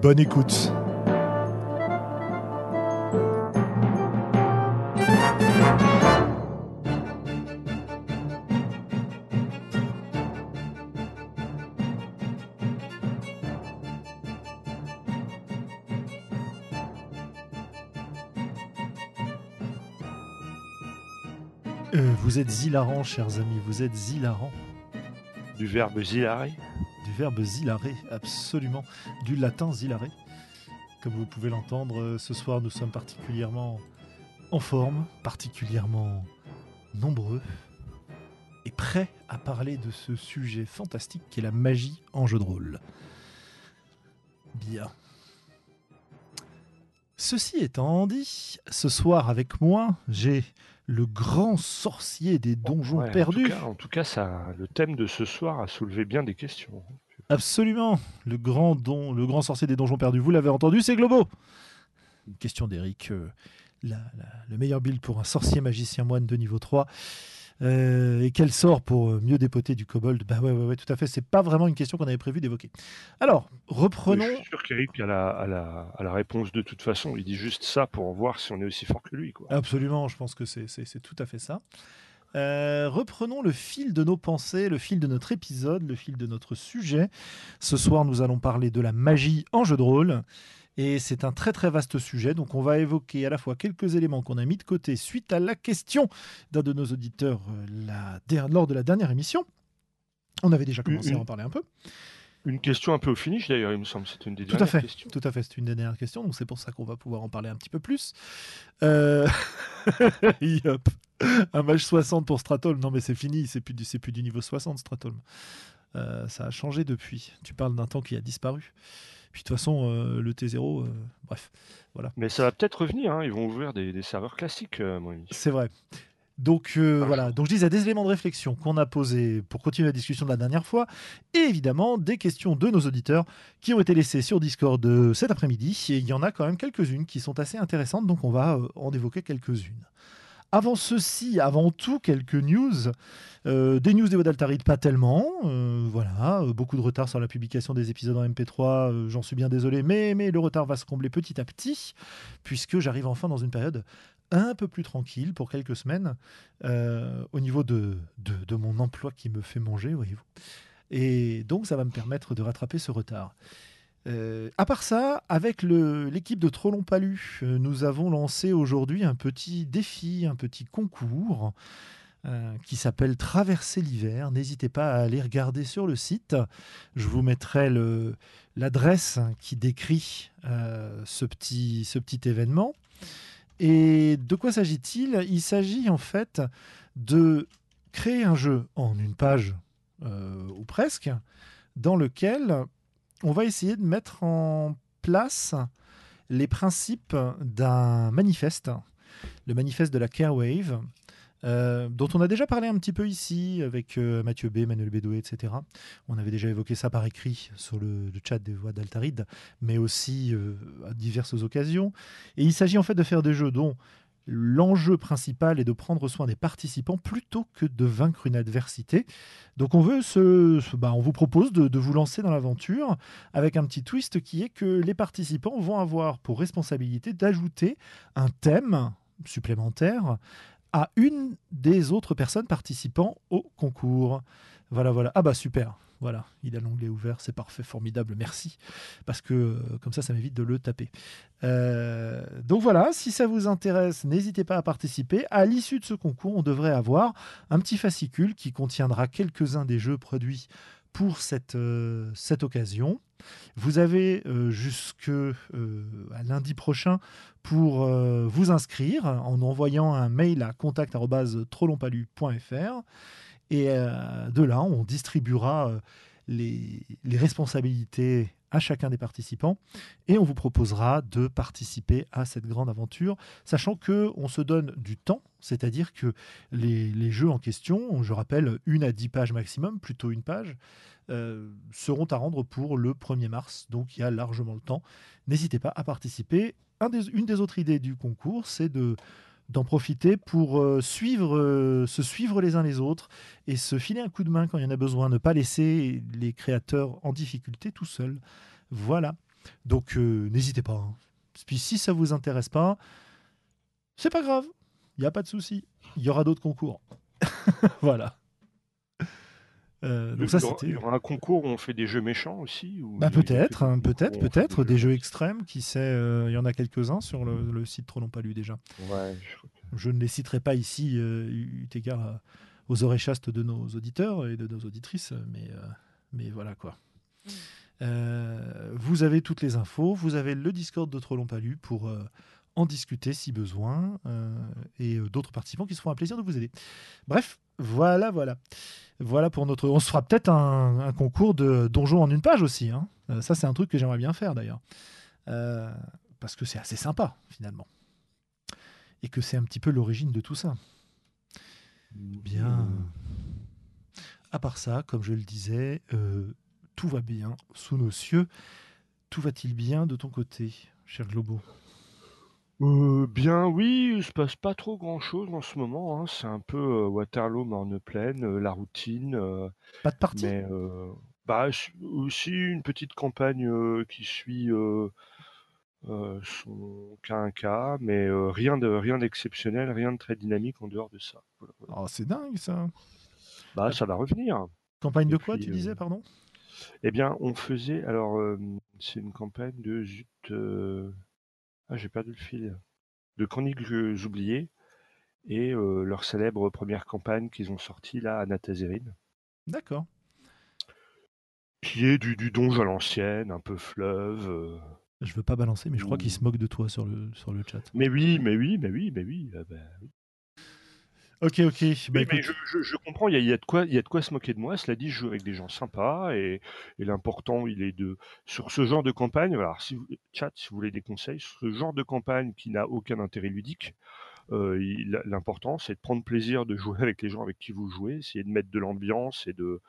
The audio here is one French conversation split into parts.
Bonne écoute. Euh, vous êtes hilarants, chers amis, vous êtes hilarants. Du verbe zilarer Du verbe zilarer, absolument. Du latin zilarer. Comme vous pouvez l'entendre, euh, ce soir nous sommes particulièrement en forme, particulièrement nombreux et prêts à parler de ce sujet fantastique qui est la magie en jeu de rôle. Bien. Ceci étant dit, ce soir avec moi, j'ai le grand sorcier des donjons Ouais, perdus. En tout cas, en tout cas, ça, le thème de ce soir a soulevé bien des questions. Absolument. Le grand, don, le grand sorcier des donjons perdus, vous l'avez entendu, c'est Globo. Une question d'Eric. euh, le meilleur build pour un sorcier magicien moine de niveau 3. Euh, et quel sort pour euh, mieux dépoter du kobold? Bah ouais, ouais, ouais, tout à fait. C'est pas vraiment une question qu'on avait prévu d'évoquer. Alors, reprenons. Je suis sûr qu'Eric a la, a, la, a la réponse de toute façon. Il dit juste ça pour voir si on est aussi fort que lui. Quoi. Absolument, je pense que c'est tout à fait ça. Euh, reprenons le fil de nos pensées, le fil de notre épisode, le fil de notre sujet. Ce soir, nous allons parler de la magie en jeu de rôle. Et c'est un très très vaste sujet, donc on va évoquer à la fois quelques éléments qu'on a mis de côté suite à la question d'un de nos auditeurs euh, la lors de la dernière émission. On avait déjà commencé à en parler un peu. Une question un peu au finish d'ailleurs, il me semble. C'était une des Tout à dernières fait. questions. Tout à fait, c'est une des dernières questions, donc c'est pour ça qu'on va pouvoir en parler un petit peu plus. Euh... Un match 60 pour Stratholm, non mais c'est fini, c'est plus, du- c'est plus du niveau 60 Stratholm. Euh, ça a changé depuis. Tu parles d'un temps qui a disparu. Puis de toute façon, euh, le T0, euh, bref, Mais ça va peut-être revenir. hein, Ils vont ouvrir des, des serveurs classiques, mon c'est vrai. Donc euh, voilà, donc je disais des éléments de réflexion qu'on a posés pour continuer la discussion de la dernière fois, et évidemment des questions de nos auditeurs qui ont été laissées sur Discord euh, cet après-midi, et il y en a quand même quelques-unes qui sont assez intéressantes, donc on va euh, en évoquer quelques-unes. Avant ceci, avant tout, quelques news. Euh, des news des Wadaltarid, pas tellement. Euh, voilà, beaucoup de retard sur la publication des épisodes en MP3. euh, J'en suis bien désolé, mais, mais le retard va se combler petit à petit, puisque j'arrive enfin dans une période un peu plus tranquille pour quelques semaines euh, au niveau de, de, mon emploi qui me fait manger, voyez-vous. Et donc, ça va me permettre de rattraper ce retard. Euh, à part ça, avec l'équipe de Trollon Palu, euh, nous avons lancé aujourd'hui un petit défi, un petit concours euh, qui s'appelle Traverser l'hiver. N'hésitez pas à aller regarder sur le site. Je vous mettrai l'adresse qui décrit ce, petit, ce petit événement. Et de quoi s'agit-il? Il s'agit en fait de créer un jeu en une page euh, ou presque, dans lequel on va essayer de mettre en place les principes d'un manifeste, le manifeste de la Carewave, euh, dont on a déjà parlé un petit peu ici avec euh, Mathieu B, Manuel Bédoué, etc. On avait déjà évoqué ça par écrit sur le, chat des voix d'Altaride, mais aussi euh, à diverses occasions. Et il s'agit en fait de faire des jeux dont l'enjeu principal est de prendre soin des participants plutôt que de vaincre une adversité. Donc on veut bah, on vous propose de vous lancer dans l'aventure avec un petit twist qui est que les participants vont avoir pour responsabilité d'ajouter un thème supplémentaire à une des autres personnes participant au concours. Voilà, voilà. Ah bah super. Voilà, il a l'onglet ouvert, c'est parfait, formidable, merci. Parce que euh, comme ça, ça m'évite de le taper. Euh, donc voilà, si ça vous intéresse, n'hésitez pas à participer. À l'issue de ce concours, on devrait avoir un petit fascicule qui contiendra quelques-uns des jeux produits pour cette, euh, cette occasion. Vous avez euh, jusque euh, lundi prochain pour vous inscrire en envoyant un mail à contact@trollonpalu.fr et de là on distribuera les, responsabilités à chacun des participants et on vous proposera de participer à cette grande aventure, sachant que on se donne du temps, c'est-à-dire que les, jeux en question, je rappelle une à 10 pages maximum, plutôt une page, euh, seront à rendre pour le 1er mars, donc il y a largement le temps. N'hésitez pas à participer. une des autres idées du concours, c'est de d'en profiter pour euh, suivre, euh, se suivre les uns les autres et se filer un coup de main quand il y en a besoin, ne pas laisser les créateurs en difficulté tout seuls. Voilà. Donc euh, n'hésitez pas. Hein. Puis si ça vous intéresse pas, c'est pas grave. Il n'y a pas de souci. Il y aura d'autres concours. voilà. Euh, donc ça, il y aura un concours où on fait des jeux méchants aussi bah, Peut-être, hein, peut-être, peut-être. Des, jeux extrêmes, qui sait. Euh, il y en a quelques-uns sur le, site Trop pas lu déjà. je... ne les citerai pas ici, euh, eu égard aux oreilles chastes de nos auditeurs et de nos auditrices, mais, mais voilà quoi. vous avez toutes les infos, vous avez le Discord de Trop long pas lu pour en discuter si besoin, et d'autres participants qui se font un plaisir de vous aider. Bref, voilà, voilà. Voilà pour notre. On se fera peut-être un, concours de donjons en une page aussi. Hein. Euh, ça, c'est un truc que j'aimerais bien faire d'ailleurs. Euh, parce que c'est assez sympa finalement. Et que c'est un petit peu l'origine de tout ça. Bien. À part ça, comme je le disais, euh, tout va bien sous nos cieux. Tout va-t-il bien de ton côté, cher Globo? Euh, bien oui, il se passe pas trop grand-chose en ce moment, hein. C'est un peu, Waterloo, Marne-Plaine, euh, la routine, Pas de partie? mais bah, aussi une petite campagne, qui suit, son cas un cas, mais rien de rien d'exceptionnel, rien de très dynamique en dehors de ça. Oh, c'est dingue ça! Bah, ça va revenir Campagne de quoi tu disais, pardon? eh bien, on faisait alors, c'est une campagne de zut, ah, j'ai perdu le fil. De Chroniques oubliées et euh, leur célèbre première campagne qu'ils ont sortie là à. D'accord. Qui est du, du donge à l'ancienne, un peu fleuve. Euh. Je veux pas balancer, mais je crois qu'ils se moquent de toi sur le, sur le chat. Mais oui, mais oui, mais oui, mais oui. Ah ben oui. Ok, ok. Bah, mais je, comprends, il y a, de quoi, y a de quoi se moquer de moi. Cela dit, je joue avec des gens sympas et, l'important, il est de sur ce genre de campagne. Alors, si vous, chat, si vous voulez des conseils, ce genre de campagne qui n'a aucun intérêt ludique, euh, l'important, c'est de prendre plaisir de jouer avec les gens avec qui vous jouez, essayer de mettre de l'ambiance et de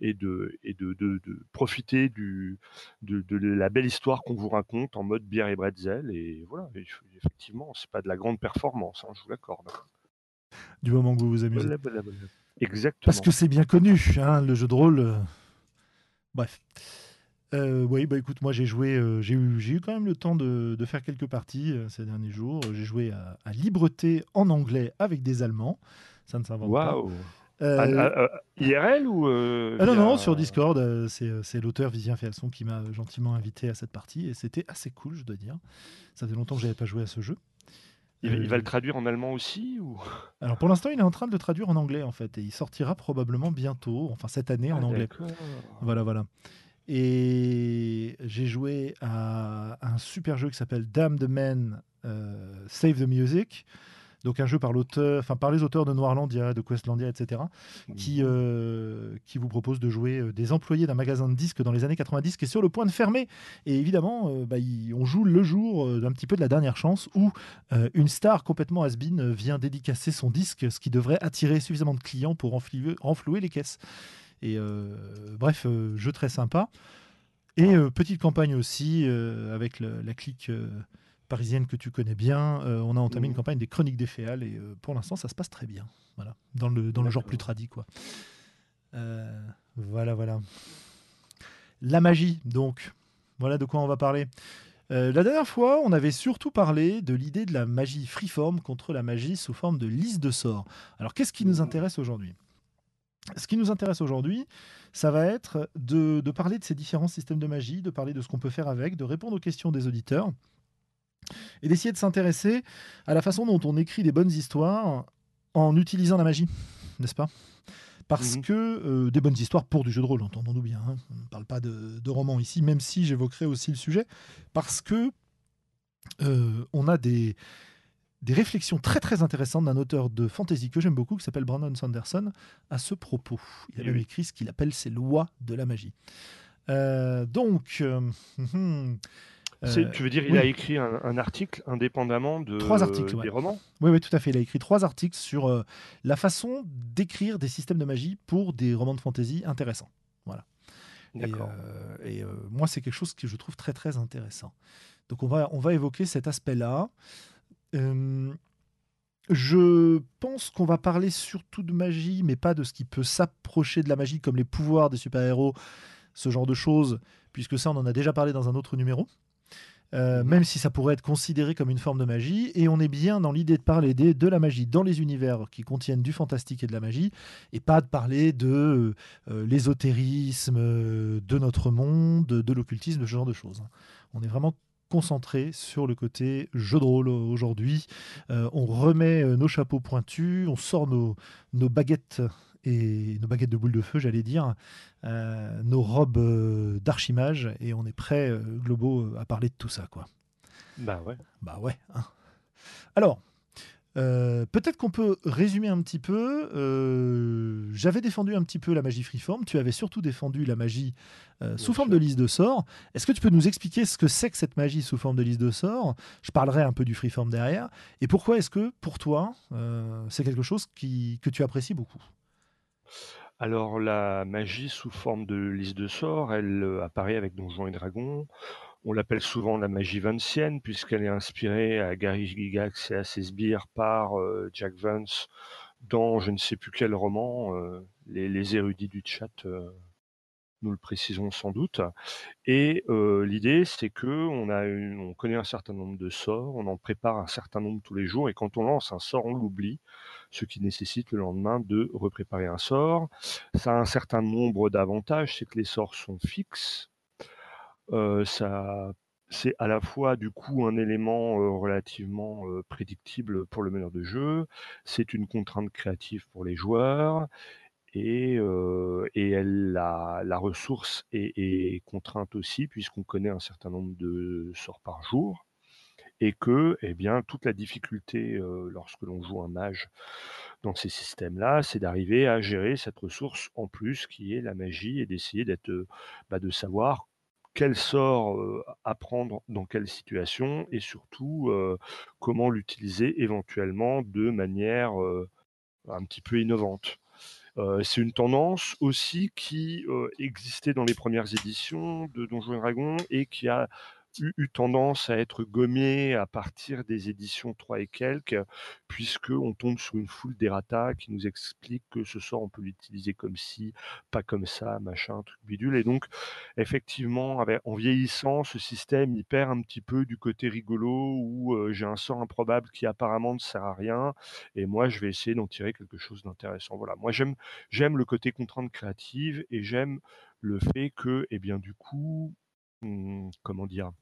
et de et de, de, profiter du de, de, la belle histoire qu'on vous raconte en mode bière et bretzel. Et voilà, effectivement, c'est pas de la grande performance, hein, je vous l'accorde du moment que vous vous amusez. Exactement. Parce que c'est bien connu, hein, le jeu de rôle. Euh, bref. Euh, oui, bah écoute, moi j'ai joué, euh, j'ai eu, eu quand même le temps de, de faire quelques parties ces derniers jours. J'ai joué à, à, Libreté en anglais avec des Allemands. Ça ne s'invente pas. Waouh IRL ou ah Non, non, sur Discord. c'est l'auteur Vivien Fialson qui m'a gentiment invité à cette partie et c'était assez cool, je dois dire. Ça fait longtemps que j'avais pas joué à ce jeu. Il, va le traduire en allemand aussi ou... Alors pour l'instant, il est en train de le traduire en anglais en fait, et il sortira probablement bientôt, enfin cette année en ah, anglais. Voilà, voilà. Et j'ai joué à un super jeu qui s'appelle Damn the Man euh, Save the Music, donc un jeu par l'auteur, enfin par les auteurs de Noirlandia, de Questlandia, etc., qui, mmh. euh, qui vous propose de jouer euh, des employés d'un magasin de disques dans les années 90 qui est sur le point de fermer. Et évidemment, euh, bah, on joue le jour d'un petit peu de la dernière chance où une star complètement has-been vient dédicacer son disque, ce qui devrait attirer suffisamment de clients pour renflouer, les caisses. Et bref, jeu très sympa. Et petite campagne aussi avec la clique parisienne que tu connais bien. Euh, on a entamé une mmh. campagne des Chroniques des Féales et euh, pour l'instant, ça se passe très bien. Voilà, dans le, dans le genre plus tradit, quoi. Euh, voilà, voilà. La magie, donc. Voilà de quoi on va parler. la dernière fois, on avait surtout parlé de l'idée de la magie freeform contre la magie sous forme de liste de sorts. Alors, qu'est-ce qui nous mmh. intéresse aujourd'hui? Ce qui nous intéresse aujourd'hui, ça va être de, de, parler de ces différents systèmes de magie, de parler de ce qu'on peut faire avec, de répondre aux questions des auditeurs, et d'essayer de s'intéresser à la façon dont on écrit des bonnes histoires en utilisant la magie, n'est-ce pas? Parce mhm. que euh, des bonnes histoires pour du jeu de rôle, entendons-nous bien. Hein. On ne parle pas de, de romans ici, même si j'évoquerai aussi le sujet, parce que euh, on a des, des réflexions très très intéressantes d'un auteur de fantasy que j'aime beaucoup, qui s'appelle Brandon Sanderson, à ce propos. Il a Eh même oui. écrit ce qu'il appelle ses lois de la magie. Euh, donc, euh, hum, C'est- euh, tu veux dire, il oui. a écrit un, un article indépendamment de, Trois articles, ouais. des romans? Oui, oui, tout à fait. Il a écrit trois articles sur euh, la façon d'écrire des systèmes de magie pour des romans de fantasy intéressants. Voilà. Et, D'accord. euh, et, euh, moi, c'est quelque chose que je trouve très très intéressant. Donc on va, on va évoquer cet aspect-là. Je pense qu'on va parler surtout de magie, mais pas de ce qui peut s'approcher de la magie, comme les pouvoirs des super-héros, ce genre de choses, puisque ça, on en a déjà parlé dans un autre numéro. Euh, Mhm. même si ça pourrait être considéré comme une forme de magie, et on est bien dans l'idée de parler des- de la magie dans les univers qui contiennent du fantastique et de la magie, et pas de parler de euh, l'ésotérisme, euh, de notre monde, de l'occultisme, ce genre de choses. On est vraiment concentré sur le côté jeu de rôle aujourd'hui. Euh, on remet nos chapeaux pointus, on sort nos, nos baguettes et nos baguettes de boules de feu, j'allais dire, euh, nos robes euh, d'archimage, et on est prêt, euh, Globo, euh, à parler de tout ça, quoi. Bah ouais. Bah ouais. hein. Alors, euh, peut-être qu'on peut résumer un petit peu. Euh, J'avais défendu un petit peu la magie freeform. Tu avais surtout défendu la magie euh, sous Bien forme sûr. de liste de sorts. Est-ce que tu peux nous expliquer ce que c'est que cette magie sous forme de liste de sorts? Je parlerai un peu du freeform derrière. Et pourquoi est-ce que, pour toi, c'est quelque chose qui, que tu apprécies beaucoup? Alors, la magie sous forme de liste de sorts, elle euh, apparaît avec Donjons et Dragons. On l'appelle souvent la magie vancienne, puisqu'elle est inspirée à Gary Gygax et à ses sbires par euh, Jack Vance dans je ne sais plus quel roman. euh, les, érudits du chat nous le préciseront sans doute. Et l'idée, c'est que on a une- on connaît un certain nombre de sorts, on en prépare un certain nombre tous les jours, et quand on lance un sort, on l'oublie, ce qui nécessite le lendemain de repréparer un sort. Ça a un certain nombre d'avantages, c'est que les sorts sont fixes. Euh, c'est à la fois du coup un élément euh, relativement euh, prédictible pour le meneur de jeu. C'est une contrainte créative pour les joueurs. Et, elle, la, ressource est contrainte aussi, puisqu'on connaît un certain nombre de sorts par jour, et que eh bien, toute la difficulté lorsque l'on joue un mage dans ces systèmes-là, c'est d'arriver à gérer cette ressource en plus qui est la magie et d'essayer d'être, bah, de savoir quel sort euh, apprendre dans quelle situation et surtout comment l'utiliser éventuellement de manière un petit peu innovante. C'est une tendance aussi qui existait dans les premières éditions de Donjons et Dragons et qui a eu, tendance à être gommée à partir des éditions 3 et quelques, puisque on tombe sur une foule d'errata qui nous explique que ce sort on peut l'utiliser comme ci, pas comme ça, machin, truc bidule. Et donc, effectivement, en vieillissant, ce système il perd un petit peu du côté rigolo où euh, j'ai un sort improbable qui apparemment ne sert à rien, et moi je vais essayer d'en tirer quelque chose d'intéressant. Voilà, moi j'aime le côté contrainte créative et j'aime le fait que, eh bien, du coup, hum, comment dire,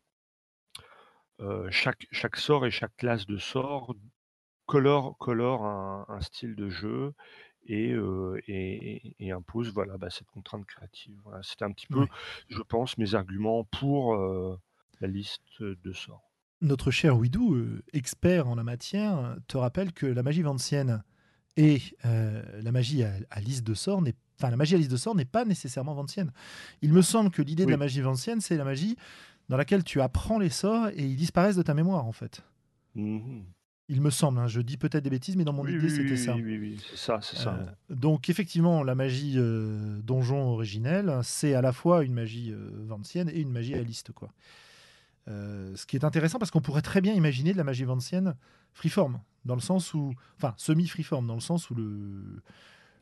euh, chaque, chaque sort et chaque classe de sort colore, colore un, un style de jeu et, euh, et, et impose voilà, bah, cette contrainte créative. Voilà, C'était un petit peu, Ouais. je pense, mes arguments pour euh, la liste de sorts. Notre cher Widou, euh, expert en la matière, te rappelle que la magie vancienne et euh, la magie à, à liste de sorts n'est Enfin, la magie à liste de sorts n'est pas nécessairement vancienne. Il me semble que l'idée de la magie vancienne, c'est la magie dans laquelle tu apprends les sorts et ils disparaissent de ta mémoire, en fait. Mhm. Il me semble, hein, je dis peut-être des bêtises, mais dans mon Oui, idée, oui, c'était ça. Oui, oui, oui, c'est ça, c'est ça. Euh, donc effectivement, la magie euh, donjon originelle, c'est à la fois une magie euh, vancienne et une magie à liste. Quoi. Euh, ce qui est intéressant parce qu'on pourrait très bien imaginer de la magie vancienne freeform, dans le sens où, enfin semi-freeform, dans le sens où le,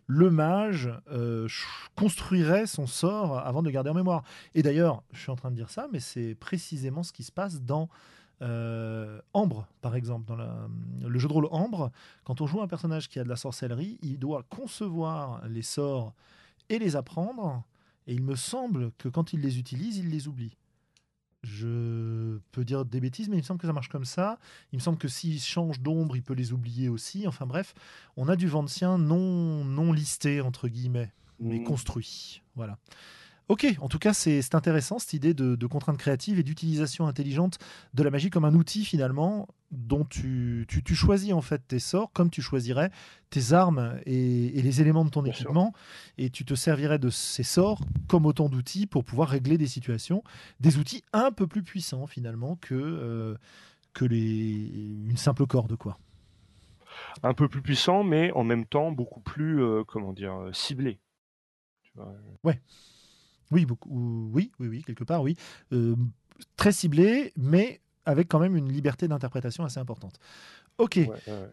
le mage euh, construirait son sort avant de le garder en mémoire. Et d'ailleurs, je suis en train de dire ça, mais c'est précisément ce qui se passe dans euh, Ambre, par exemple, dans la- le jeu de rôle Ambre. Quand on joue un personnage qui a de la sorcellerie, il doit concevoir les sorts et les apprendre. Et il me semble que quand il les utilise, il les oublie. Je peux dire des bêtises, mais il me semble que ça marche comme ça. Il me semble que s'il change d'ombre, il peut les oublier aussi. Enfin bref, on a du Vancien non, non listé, entre guillemets, mais Mhm. construit. Voilà. Ok, en tout cas, c'est intéressant cette idée de, de contrainte créative et d'utilisation intelligente de la magie comme un outil finalement dont tu, tu, choisis en fait tes sorts comme tu choisirais tes armes et, les éléments de ton équipement, et tu te servirais de ces sorts comme autant d'outils pour pouvoir régler des situations, des outils un peu plus puissants finalement que, euh, que les, une simple corde quoi. Un peu plus puissant, mais en même temps beaucoup plus euh, comment dire ciblé. Ouais. Oui, beaucoup, oui, oui, quelque part, oui. Euh, très ciblé, mais avec quand même une liberté d'interprétation assez importante. Ok.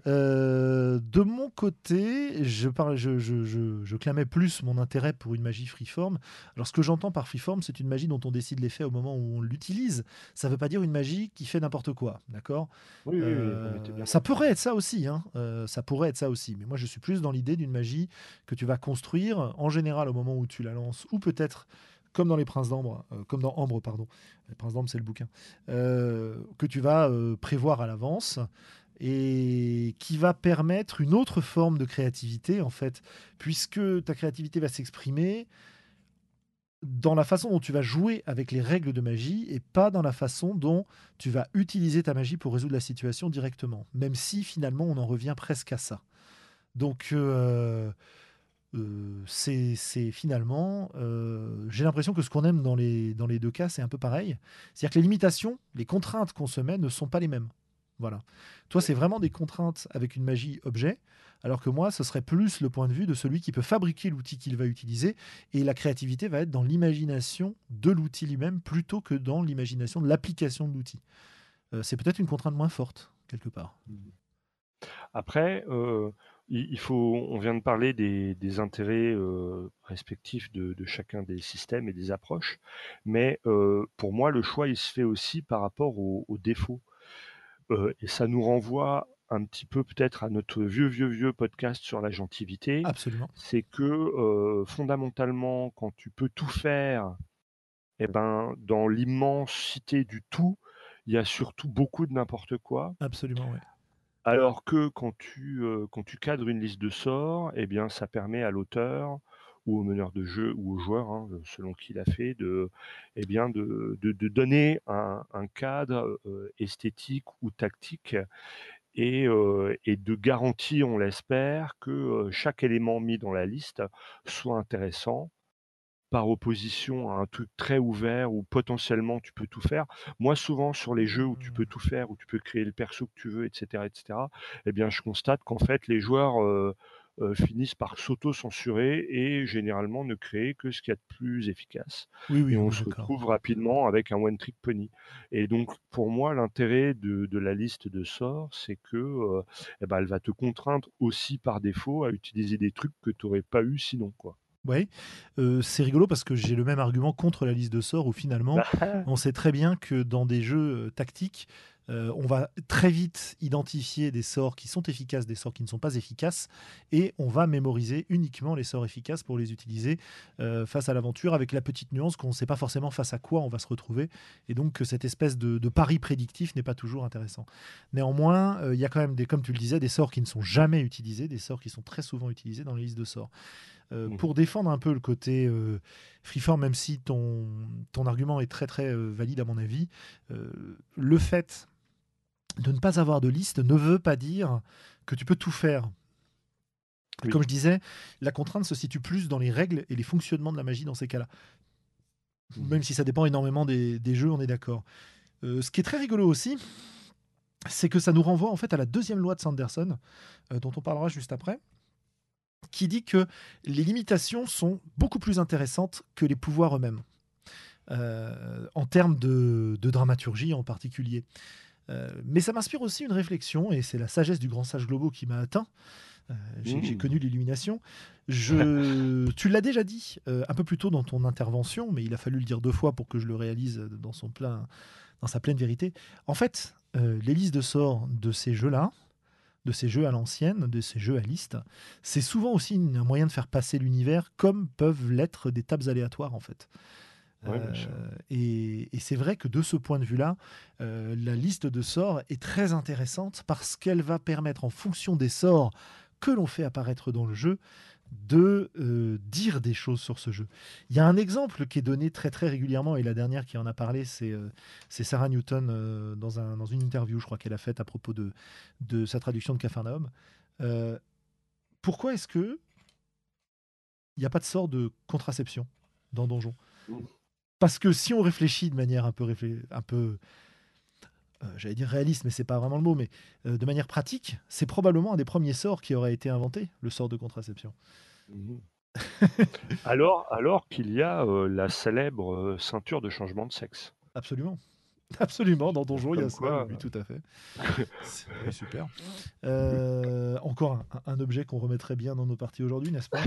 Euh, de mon côté, je, parle, je, je, je, clamais plus mon intérêt pour une magie freeform. Alors, ce que j'entends par freeform, c'est une magie dont on décide l'effet au moment où on l'utilise. Ça ne veut pas dire une magie qui fait n'importe quoi, d'accord? Oui, euh, Ça pourrait être ça aussi, hein. Euh, ça pourrait être ça aussi. Mais moi, je suis plus dans l'idée d'une magie que tu vas construire en général au moment où tu la lances, ou peut-être comme dans les Princes d'Ambre, comme dans Ambre, pardon. Les Princes d'Ambre, c'est le bouquin, que tu vas prévoir à l'avance et qui va permettre une autre forme de créativité en fait, puisque ta créativité va s'exprimer dans la façon dont tu vas jouer avec les règles de magie et pas dans la façon dont tu vas utiliser ta magie pour résoudre la situation directement, même si finalement on en revient presque à ça. Donc euh, euh, c'est finalement, euh, j'ai l'impression que ce qu'on aime dans les, dans les deux cas, c'est un peu pareil. C'est-à-dire que les limitations, les contraintes qu'on se met ne sont pas les mêmes. Voilà. Toi, c'est vraiment des contraintes avec une magie objet, alors que moi, ce serait plus le point de vue de celui qui peut fabriquer l'outil qu'il va utiliser, et la créativité va être dans l'imagination de l'outil lui-même plutôt que dans l'imagination de l'application de l'outil. Euh, c'est peut-être une contrainte moins forte, quelque part. Après, euh, on vient de parler des, intérêts euh, respectifs de, chacun des systèmes et des approches, mais pour moi, le choix, il se fait aussi par rapport aux défauts. Et ça nous renvoie un petit peu peut-être à notre vieux, vieux, vieux podcast sur la gentilité. Absolument. C'est que euh, fondamentalement, quand tu peux tout faire, eh ben, dans l'immensité du tout, il y a surtout beaucoup de n'importe quoi. Absolument, oui. Alors que quand tu, euh, quand tu cadres une liste de sorts, eh bien, ça permet à l'auteur ou au meneur de jeu ou au joueur, hein, selon qui l'a fait, de, eh bien de, de, donner un, un cadre euh, esthétique ou tactique et, euh, et de garantir, on l'espère, que euh, chaque élément mis dans la liste soit intéressant par opposition à un truc très ouvert où potentiellement tu peux tout faire. Moi, souvent sur les jeux où tu peux mmh. tout faire, où tu peux créer le perso que tu veux, etc., etc., eh bien, je constate qu'en fait, les joueurs euh, finissent par s'auto-censurer et généralement ne créer que ce qu'il y a de plus efficace. Oui, oui, et on se retrouve rapidement avec un one-trick pony. Et donc, pour moi, l'intérêt de, de, la liste de sorts, c'est que euh, eh ben, elle va te contraindre aussi par défaut à utiliser des trucs que tu n'aurais pas eu sinon. quoi. Oui, euh, c'est rigolo parce que j'ai le même argument contre la liste de sorts où finalement on sait très bien que dans des jeux tactiques, euh, on va très vite identifier des sorts qui sont efficaces, des sorts qui ne sont pas efficaces, et on va mémoriser uniquement les sorts efficaces pour les utiliser euh, face à l'aventure, avec la petite nuance qu'on ne sait pas forcément face à quoi on va se retrouver, et donc que cette espèce de, pari prédictif n'est pas toujours intéressant. Néanmoins, euh, il y a quand même, des, comme tu le disais, des sorts qui ne sont jamais utilisés, des sorts qui sont très souvent utilisés dans les listes de sorts. Mmh. Pour défendre un peu le côté freeform, même si ton, ton argument est très très valide à mon avis, le fait de ne pas avoir de liste ne veut pas dire que tu peux tout faire. Comme je disais, la contrainte se situe plus dans les règles et les fonctionnements de la magie dans ces cas-là. Mmh. Même si ça dépend énormément des, jeux, on est d'accord. Euh, ce qui est très rigolo aussi, c'est que ça nous renvoie en fait à la deuxième loi de Sanderson, euh, dont on parlera juste après, qui dit que les limitations sont beaucoup plus intéressantes que les pouvoirs eux-mêmes, euh, en termes de, dramaturgie en particulier. Euh, mais ça m'inspire aussi une réflexion, et c'est la sagesse du grand sage globaux qui m'a atteint. Euh, j'ai mmh. connu l'illumination. Je, tu l'as déjà dit un peu plus tôt dans ton intervention, mais il a fallu le dire deux fois pour que je le réalise dans, son plein, dans sa pleine vérité. En fait, les listes de sorts de ces jeux-là, de ces jeux à l'ancienne, de ces jeux à liste, c'est souvent aussi un moyen de faire passer l'univers comme peuvent l'être des tables aléatoires en fait. Euh, et, c'est vrai que de ce point de vue-là, euh, la liste de sorts est très intéressante parce qu'elle va permettre, en fonction des sorts que l'on fait apparaître dans le jeu, de euh, dire des choses sur ce jeu. Il y a un exemple qui est donné très très régulièrement, et la dernière qui en a parlé, c'est euh, Sarah Newton euh, dans, un, dans une interview, je crois qu'elle a faite à propos de, de sa traduction de Capharnaüm. Pourquoi est-ce que il n'y a pas de sort de contraception dans Donjon? Parce que si on réfléchit de manière un peu, un peu j'allais dire réaliste, mais c'est pas vraiment le mot, mais euh, de manière pratique, c'est probablement un des premiers sorts qui aurait été inventé, le sort de contraception. Mhm. alors alors qu'il y a euh, la célèbre euh, ceinture de changement de sexe. Absolument. Absolument, dans Donjon, il y a ça, oui, tout à fait. C'est super. Euh, encore un, un objet qu'on remettrait bien dans nos parties aujourd'hui, n'est-ce pas?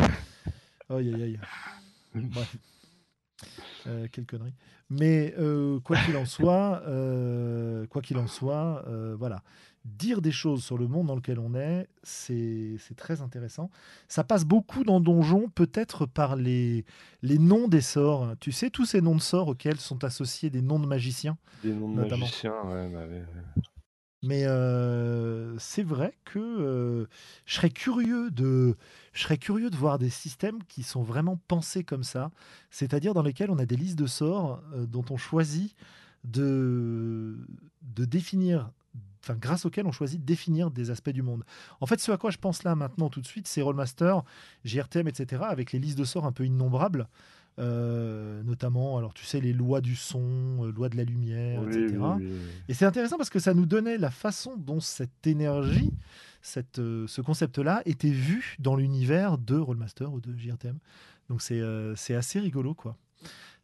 Aïe, aïe, aïe. Bref. Euh, quelle connerie. Mais euh, quoi qu'il en soit, euh, quoi qu'il en soit, voilà. Dire des choses sur le monde dans lequel on est, c'est c'est très intéressant. Ça passe beaucoup dans Donjon, peut-être par les, les noms des sorts. Tu sais, tous ces noms de sorts auxquels sont associés des noms de magiciens. Des noms de Notamment. magiciens, ouais, bah ouais, ouais. Mais c'est vrai que je serais curieux de, voir des systèmes qui sont vraiment pensés comme ça, c'est-à-dire dans lesquels on a des listes de sorts dont on choisit de, définir, enfin grâce auxquels on choisit de définir des aspects du monde. En fait, ce à quoi je pense là maintenant tout de suite, c'est Rollmaster, GRTM, etc., avec les listes de sorts un peu innombrables. Euh, notamment, alors tu sais, les lois du son, euh, lois de la lumière, Oui, etc. oui, oui, oui. Et c'est intéressant parce que ça nous donnait la façon dont cette énergie, cette, euh, ce concept-là, était vu dans l'univers de Rollmaster ou de JRTM. Donc c'est assez rigolo, quoi.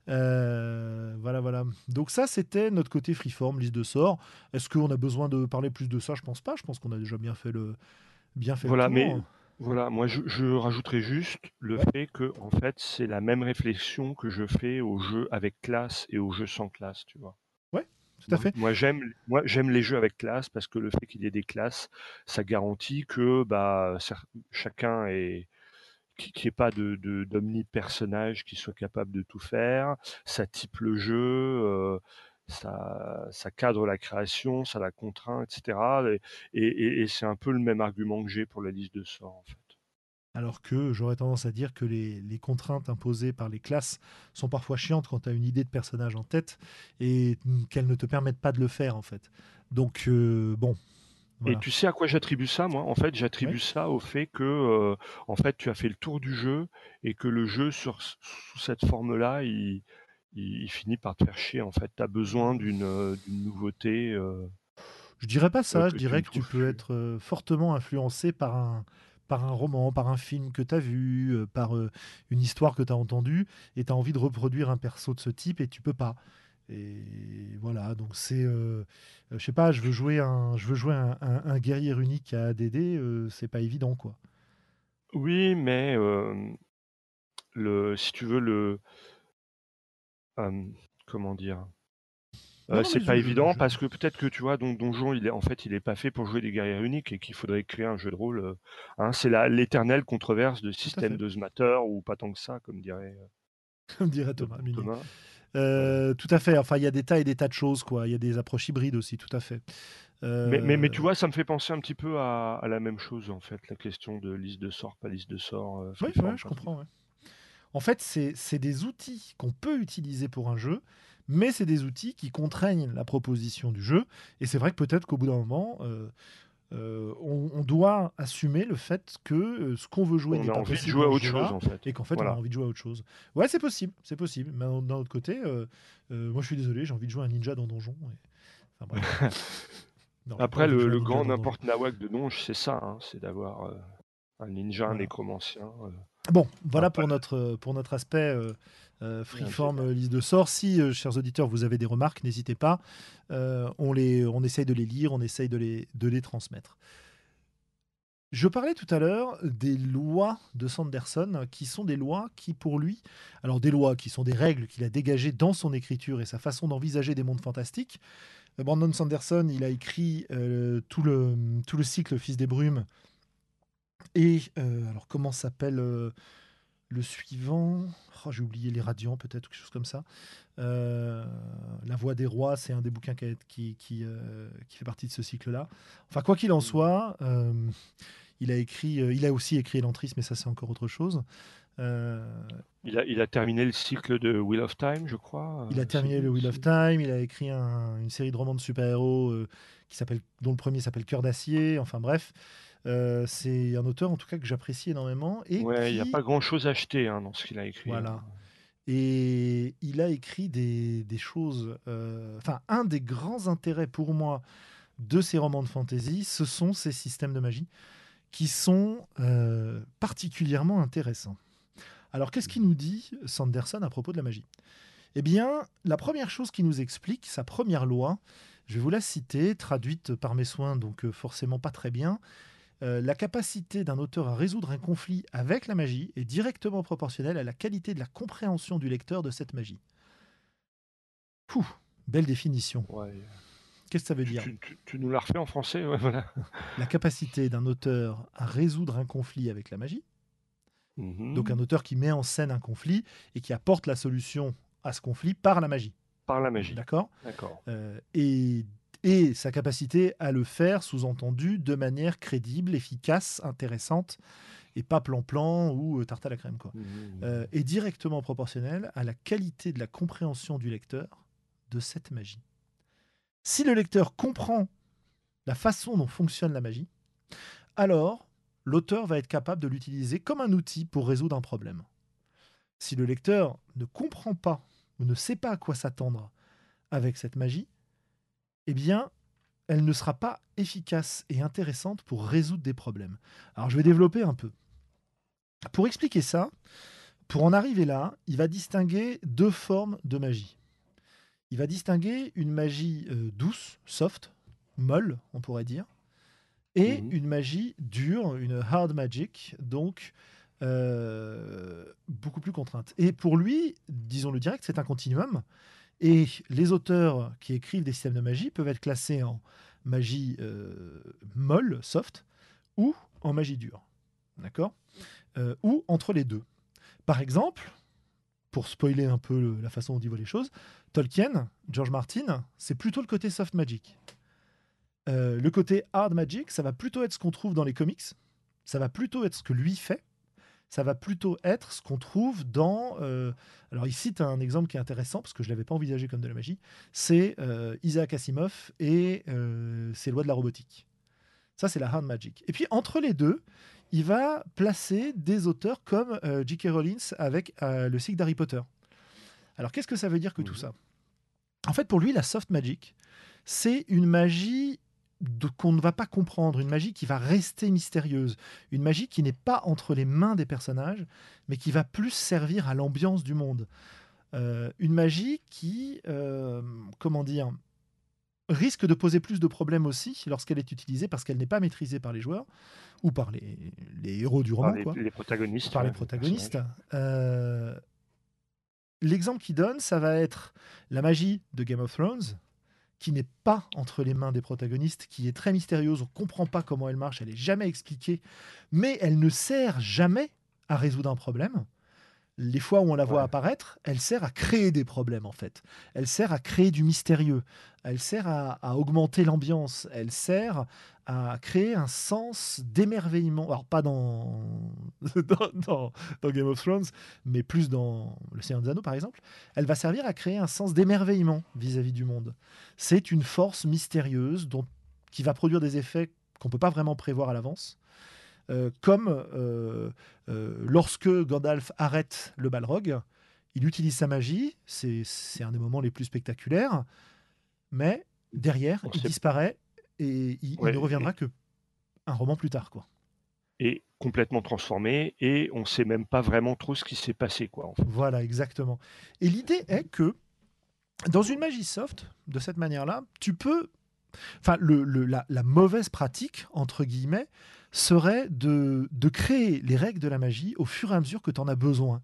Euh, voilà, voilà. Donc ça, c'était notre côté freeform, liste de sorts. Est-ce qu'on a besoin de parler plus de ça? Je pense pas. Je pense qu'on a déjà bien fait le, bien fait Voilà, le mais. Voilà, moi je, je rajouterais juste le fait que en fait c'est la même réflexion que je fais aux jeux avec classe et aux jeux sans classe, tu vois? Ouais, tout à Moi, fait. moi, j'aime moi j'aime les jeux avec classe parce que le fait qu'il y ait des classes, ça garantit que bah chacun est qui qu'il n'y ait pas de, de d'omni-personnage qui soit capable de tout faire, ça type le jeu, euh, ça, ça cadre la création, ça la contraint, etc. Et, et- et c'est un peu le même argument que j'ai pour la liste de sorts, en fait. Alors que j'aurais tendance à dire que les, les contraintes imposées par les classes sont parfois chiantes quand tu as une idée de personnage en tête et qu'elles ne te permettent pas de le faire en fait. Donc euh, bon, Et tu sais à quoi j'attribue ça, moi? En fait, j'attribue ça au fait que, euh, en fait, tu as fait le tour du jeu et que le jeu, sur, sous cette forme-là, il, il, il finit par te faire chier. En fait, tu as besoin d'une euh, d'une nouveauté euh, je dirais pas euh, ça, je que tu dirais que tu peux être euh, fortement influencé par un, par un roman, par un film que tu as vu, euh, par euh, une histoire que tu as entendue et tu as envie de reproduire un perso de ce type et tu peux pas. Et voilà, donc c'est, euh, euh, je sais pas, je veux jouer un, je veux jouer un, un- un guerrier unique à ADD, euh, c'est pas évident quoi. Oui, mais euh, le, si tu veux, le, euh, comment dire? Euh, c'est pas je, évident je- parce que peut-être que tu vois, donc Donjon, il est en fait, il est pas fait pour jouer des guerriers uniques et qu'il faudrait créer un jeu de rôle. hein, c'est la l'éternelle controverse de système de Matter ou pas tant que ça, comme dirait comme dirait Th- Thomas. Euh, tout à fait, enfin il y a des tas et des tas de choses quoi, il y a des approches hybrides aussi, tout à fait. Mais, mais, mais tu vois, ça me fait penser un petit peu à, à la même chose en fait, la question de liste de sorts, pas liste de sorts, euh, Oui, ouais, je comprends. ouais. En fait, c'est des outils qu'on peut utiliser pour un jeu, mais c'est des outils qui contraignent la proposition du jeu. Et c'est vrai que peut-être qu'au bout d'un moment, euh, euh, on, on doit assumer le fait que euh, ce qu'on veut jouer On n'est a pas envie de jouer à autre chose en fait. et qu'en fait, on a envie de jouer à autre chose. Ouais, c'est possible, c'est possible. Mais d'un autre côté, moi je suis désolé, j'ai envie de jouer à un ninja dans Donjon. et- Enfin bref. Non, j'ai pas Après, le, un grand n'importe nawak de Donge, c'est ça, hein, c'est d'avoir un ninja, un Voilà. nécromancien, euh, Bon, voilà pour notre, pour notre aspect euh, euh, freeform euh, liste de sorts. Si, euh, chers auditeurs, vous avez des remarques, n'hésitez pas. On, les, on essaye de les lire, on essaye de les, de les transmettre. Je parlais tout à l'heure des lois de Sanderson, qui sont des lois qui, pour lui, alors des lois qui sont des règles qu'il a dégagées dans son écriture et sa façon d'envisager des mondes fantastiques. Brandon Sanderson, il a écrit tout, le, tout le cycle Fils des Brumes. Et euh, alors, comment s'appelle euh, le suivant? Oh, J'ai oublié les Radiants, peut-être, quelque chose comme ça. Euh, La Voix des Rois, c'est un des bouquins qui, qui, qui, qui fait partie de ce cycle-là. Enfin, quoi qu'il en soit, euh, Il a écrit, il a aussi écrit Elantris, mais ça c'est encore autre chose. Il a, il a terminé le cycle de Wheel of Time, je crois. il a terminé le Wheel of Time. Il a écrit un- une série de romans de super-héros qui s'appelle, dont le premier s'appelle Cœur d'acier. Enfin bref, Euh, c'est un auteur en tout cas que j'apprécie énormément et Ouais, il n'y a qui- pas grand-chose à acheter hein, dans ce qu'il a écrit. Voilà. hein. Et il a écrit des, des choses. euh, Enfin, un des grands intérêts pour moi de ces romans de fantasy, ce sont ces systèmes de magie qui sont euh, particulièrement intéressants. Alors, qu'est-ce qu'il nous dit Sanderson à propos de la magie? Eh bien, la première chose qu'il nous explique, sa première loi, je vais vous la citer, traduite par mes soins, donc forcément pas très bien. Euh, la capacité d'un auteur à résoudre un conflit avec la magie est directement proportionnelle à la qualité de la compréhension du lecteur de cette magie. Belle définition. Ouais. Qu'est-ce que ça veut dire? tu- tu- tu nous l'as refait en français ouais, voilà. La capacité d'un auteur à résoudre un conflit avec la magie, Mhm. donc un auteur qui met en scène un conflit et qui apporte la solution à ce conflit par la magie. Par la magie. D'accord? D'accord. Euh, et, et sa capacité à le faire, sous-entendu, de manière crédible, efficace, intéressante, et pas plan-plan ou euh, tarte à la crème. Quoi. Mhm. euh, est directement proportionnelle à la qualité de la compréhension du lecteur de cette magie. Si le lecteur comprend la façon dont fonctionne la magie, alors l'auteur va être capable de l'utiliser comme un outil pour résoudre un problème. Si le lecteur ne comprend pas ou ne sait pas à quoi s'attendre avec cette magie, eh bien, elle ne sera pas efficace et intéressante pour résoudre des problèmes. Alors, je vais développer un peu. Pour expliquer ça, pour en arriver là, il va distinguer deux formes de magie. Il va distinguer une magie euh, douce, soft, molle, on pourrait dire, et Mhm. une magie dure, une hard magic, donc euh, beaucoup plus contrainte. Et pour lui, disons-le direct, c'est un continuum. Et les auteurs qui écrivent des systèmes de magie peuvent être classés en magie euh, molle, soft, ou en magie dure. D'accord? Euh, Ou entre les deux. Par exemple, pour spoiler un peu la façon dont il voit les choses, Tolkien, George Martin, c'est plutôt le côté soft magic. Euh, le côté hard magic, ça va plutôt être ce qu'on trouve dans les comics. Ça va plutôt être ce que lui fait. Ça va plutôt être ce qu'on trouve dans. euh, alors, il cite un exemple qui est intéressant parce que je ne l'avais pas envisagé comme de la magie. C'est euh, Isaac Asimov et euh, ses lois de la robotique. Ça, c'est la hard magic. Et puis, entre les deux, il va placer des auteurs comme J.K. Rowling avec le cycle d'Harry Potter. Alors, qu'est-ce que ça veut dire que tout Mhm. ça? En fait, pour lui, la soft magic, c'est une magie qu'on ne va pas comprendre, une magie qui va rester mystérieuse, une magie qui n'est pas entre les mains des personnages, mais qui va plus servir à l'ambiance du monde. Euh, une magie qui, euh, comment dire, risque de poser plus de problèmes aussi lorsqu'elle est utilisée parce qu'elle n'est pas maîtrisée par les joueurs ou par les, les héros du Par roman. les, quoi les protagonistes. par les protagonistes. Euh, L'exemple qu'il donne, ça va être la magie de Game of Thrones, qui n'est pas entre les mains des protagonistes, qui est très mystérieuse, on ne comprend pas comment elle marche, elle n'est jamais expliquée, mais elle ne sert jamais à résoudre un problème. Les fois où on la voit Ouais. apparaître, elle sert à créer des problèmes en fait. Elle sert à créer du mystérieux. Elle sert à, à augmenter l'ambiance. Elle sert à créer un sens d'émerveillement. Alors pas dans, dans, dans- dans Game of Thrones, mais plus dans Le Seigneur des Anneaux par exemple. Elle va servir à créer un sens d'émerveillement vis-à-vis du monde. C'est une force mystérieuse dont, qui va produire des effets qu'on ne peut pas vraiment prévoir à l'avance. Euh, comme euh, euh, lorsque Gandalf arrête le Balrog, il utilise sa magie, c'est un des moments les plus spectaculaires, mais derrière, il disparaît et il, ne reviendra que un roman plus tard. Quoi. Et complètement transformé, et on sait même pas vraiment trop ce qui s'est passé, quoi. En fait. Voilà, exactement. Et l'idée est que dans une magie soft, de cette manière-là, tu peux. Enfin, le, le- la, la mauvaise pratique, entre guillemets, serait de, de créer les règles de la magie au fur et à mesure que tu en as besoin.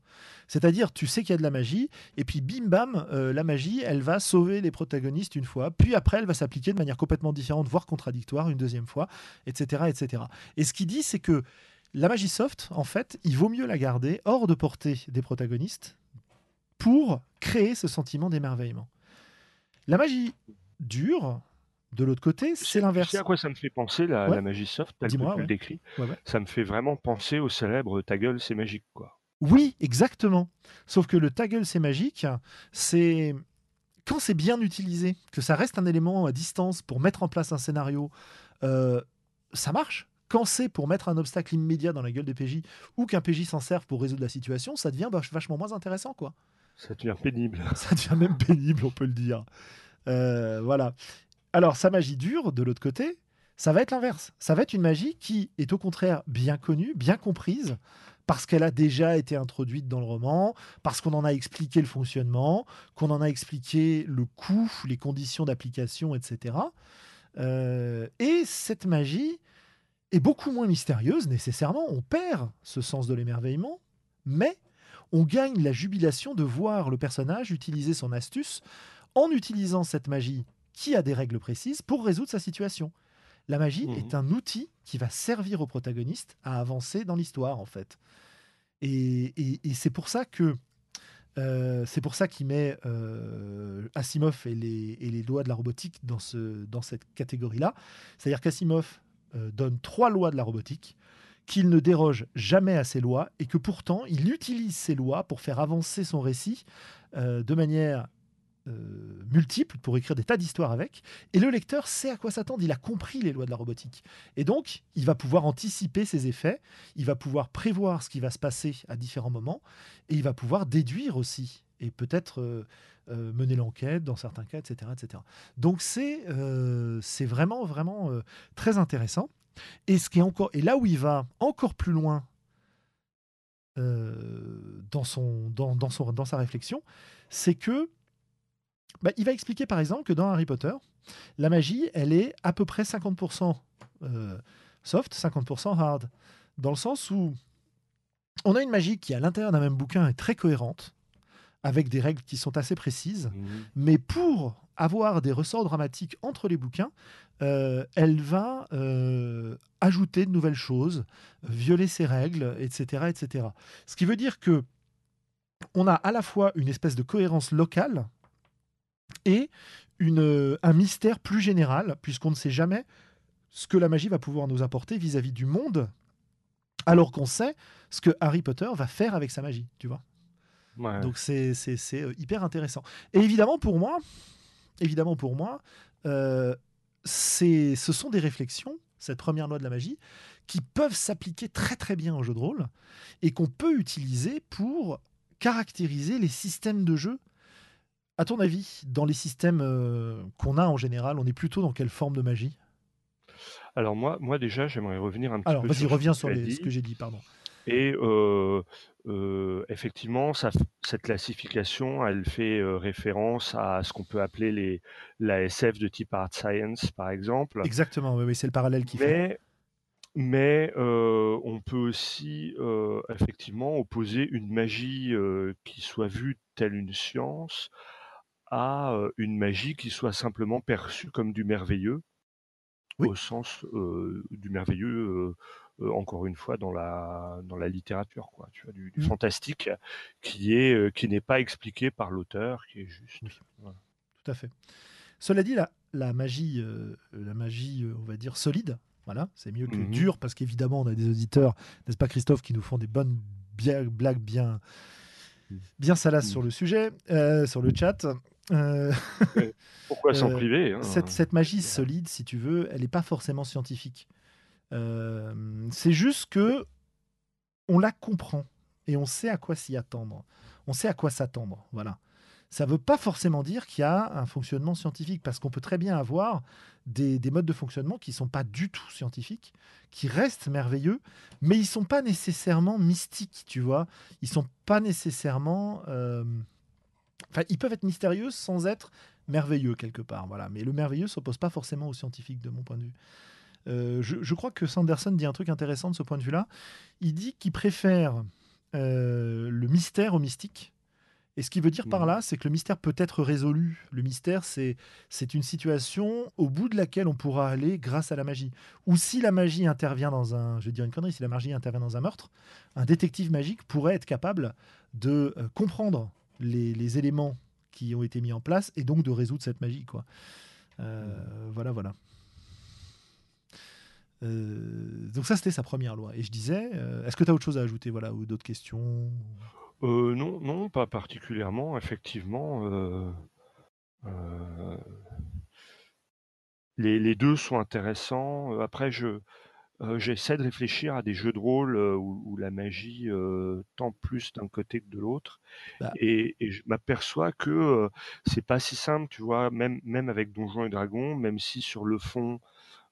C'est-à-dire, tu sais qu'il y a de la magie, et puis bim bam, euh, la magie, elle va sauver les protagonistes une fois, puis après, elle va s'appliquer de manière complètement différente, voire contradictoire, une deuxième fois, etc. etc. Et ce qu'il dit, c'est que la magie soft, en fait, il vaut mieux la garder hors de portée des protagonistes pour créer ce sentiment d'émerveillement. La magie dure, De l'autre côté, c'est l'inverse. Sais à quoi ça me fait penser, la, Ouais. la magie soft, telle que tu ouais. le décris Ouais. Ça me fait vraiment penser au célèbre Ta gueule, c'est magique, quoi. Oui, exactement. Sauf que le ta gueule, c'est magique. C'est quand c'est bien utilisé, que ça reste un élément à distance pour mettre en place un scénario, euh, ça marche. Quand c'est pour mettre un obstacle immédiat dans la gueule des PJ ou qu'un PJ s'en serve pour résoudre la situation, ça devient vach- vachement moins intéressant, quoi. Ça devient pénible. Ça devient même pénible, on peut le dire. Euh, voilà. Alors, sa magie dure, de l'autre côté, ça va être l'inverse. Ça va être une magie qui est au contraire bien connue, bien comprise, parce qu'elle a déjà été introduite dans le roman, parce qu'on en a expliqué le fonctionnement, qu'on en a expliqué le coût, les conditions d'application, etc. Euh, et cette magie est beaucoup moins mystérieuse, nécessairement. On perd ce sens de l'émerveillement, mais on gagne la jubilation de voir le personnage utiliser son astuce en utilisant cette magie qui a des règles précises pour résoudre sa situation. La magie Mhm. est un outil qui va servir au protagoniste à avancer dans l'histoire, en fait. Et, et- et c'est pour ça que euh, c'est pour ça qu'il met euh, Asimov et les, et les lois de la robotique dans, ce, dans cette catégorie-là. C'est-à-dire qu'Asimov euh, donne trois lois de la robotique, qu'il ne déroge jamais à ces lois et que pourtant il utilise ces lois pour faire avancer son récit de manière euh, multiple, pour écrire des tas d'histoires avec. Et le lecteur sait à quoi s'attendre, il a compris les lois de la robotique. Et donc, il va pouvoir anticiper ses effets, il va pouvoir prévoir ce qui va se passer à différents moments, et il va pouvoir déduire aussi, et peut-être euh, euh, mener l'enquête dans certains cas, etc. etc. Donc c'est c'est vraiment, vraiment très intéressant. Et, ce qui est encore, et là où il va encore plus loin dans, son, dans, dans, son, dans sa réflexion, c'est que bah, il va expliquer par exemple que dans Harry Potter, la magie, elle est à peu près 50% euh, soft, 50% hard. Dans le sens où on a une magie qui, à l'intérieur d'un même bouquin, est très cohérente, avec des règles qui sont assez précises, Mhm. mais pour avoir des ressorts dramatiques entre les bouquins, euh, elle va euh, ajouter de nouvelles choses, violer ses règles, etc., etc. Ce qui veut dire que on a à la fois une espèce de cohérence locale et une, un mystère plus général, puisqu'on ne sait jamais ce que la magie va pouvoir nous apporter vis-à-vis du monde, alors qu'on sait ce que Harry Potter va faire avec sa magie, tu vois. Ouais. Donc c'est euh, hyper intéressant. Et évidemment pour moi, évidemment pour moi, euh, ce sont des réflexions, cette première loi de la magie, qui peuvent s'appliquer très très bien au jeu de rôle et qu'on peut utiliser pour caractériser les systèmes de jeu. À ton avis, dans les systèmes euh, qu'on a en général, on est plutôt dans quelle forme de magie? Alors moi, moi déjà, j'aimerais revenir un petit Alors peu vas-y, sur reviens sur les- ce que j'ai dit, pardon. Et euh, euh, effectivement, ça cette classification, elle fait euh, référence à ce qu'on peut appeler les, la SF de type Art Science, par exemple. Exactement, oui, oui, c'est le parallèle qu'il fait. Mais, mais on peut aussi effectivement opposer une magie qui soit vue telle une science à une magie qui soit simplement perçue comme du merveilleux, Oui. au sens euh, du merveilleux, euh, encore une fois, dans la, dans la littérature, quoi, tu vois, du, du Mm. fantastique qui est qui n'est pas expliqué par l'auteur, qui est juste. Oui. voilà. Tout à fait. Cela dit, la, la magie, euh, la magie, on va dire solide, voilà, c'est mieux que Mhm. dur parce qu'évidemment, on a des auditeurs, n'est-ce pas, Christophe, qui nous font des bonnes blagues bien, bien salaces Mhm. sur le sujet, euh, sur le chat. Euh, Pourquoi s'en Euh, priver hein cette, cette magie solide, si tu veux, elle n'est pas forcément scientifique. Euh, c'est juste que on la comprend et on sait à quoi s'y attendre. On sait à quoi s'attendre. Voilà. Ça ne veut pas forcément dire qu'il y a un fonctionnement scientifique, parce qu'on peut très bien avoir des, des modes de fonctionnement qui ne sont pas du tout scientifiques, qui restent merveilleux, mais ils ne sont pas nécessairement mystiques, tu vois. Ils sont pas nécessairement... euh, Enfin, ils peuvent être mystérieux sans être merveilleux quelque part. Voilà. Mais le merveilleux s'oppose pas forcément au scientifique, de mon point de vue. Euh, je, je crois que Sanderson dit un truc intéressant de ce point de vue-là. Il dit qu'il préfère euh, le mystère au mystique. Et ce qu'il veut dire par là, c'est que le mystère peut être résolu. Le mystère, c'est c'est une situation au bout de laquelle on pourra aller grâce à la magie. Ou si la magie intervient dans un, je vais dire une connerie, si la magie intervient dans un meurtre, un détective magique pourrait être capable de euh, comprendre les, les éléments qui ont été mis en place et donc de résoudre cette magie, quoi. Euh, voilà. voilà, voilà. Euh, donc ça, c'était sa première loi. Et je disais, euh, est-ce que tu as autre chose à ajouter, voilà, ou d'autres questions non, non, pas particulièrement. Effectivement, les, les, deux sont intéressants. Après, je j'essaie de réfléchir à des jeux de rôle où, la magie tend plus d'un côté que de l'autre, bah et, et, je m'aperçois que c'est pas si simple, tu vois. Même même avec Donjons et Dragons, même si sur le fond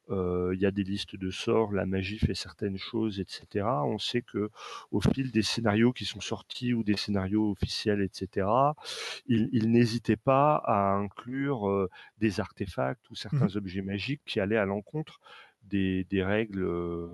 il y a des listes de sorts, la magie fait certaines choses, etc. On sait que au fil des scénarios qui sont sortis ou des scénarios officiels, etc., il, il n'hésitait pas à inclure des artefacts ou mmh certains objets magiques qui allaient à l'encontre des, des, règles euh,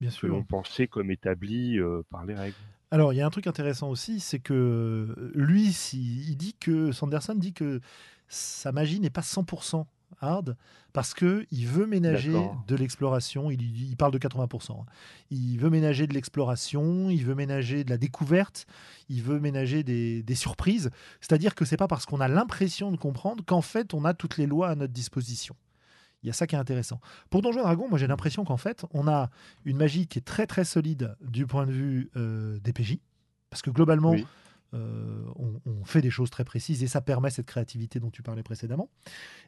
Bien que l'on pensait comme établies par les règles. Alors, il y a un truc intéressant aussi, c'est que lui, il dit que Sanderson dit que sa magie n'est pas 100% hard parce que il veut ménager de l'exploration. Il, il, parle de 80%. Hein. Il veut ménager de l'exploration, il veut ménager de la découverte, il veut ménager des, surprises. C'est-à-dire que c'est pas parce qu'on a l'impression de comprendre qu'en fait on a toutes les lois à notre disposition. Il y a ça qui est intéressant. Pour Donjons Dragon, moi j'ai l'impression qu'en fait on a une magie qui est très très solide du point de vue euh, des PJ, parce que globalement. Euh, on, fait des choses très précises et ça permet cette créativité dont tu parlais précédemment.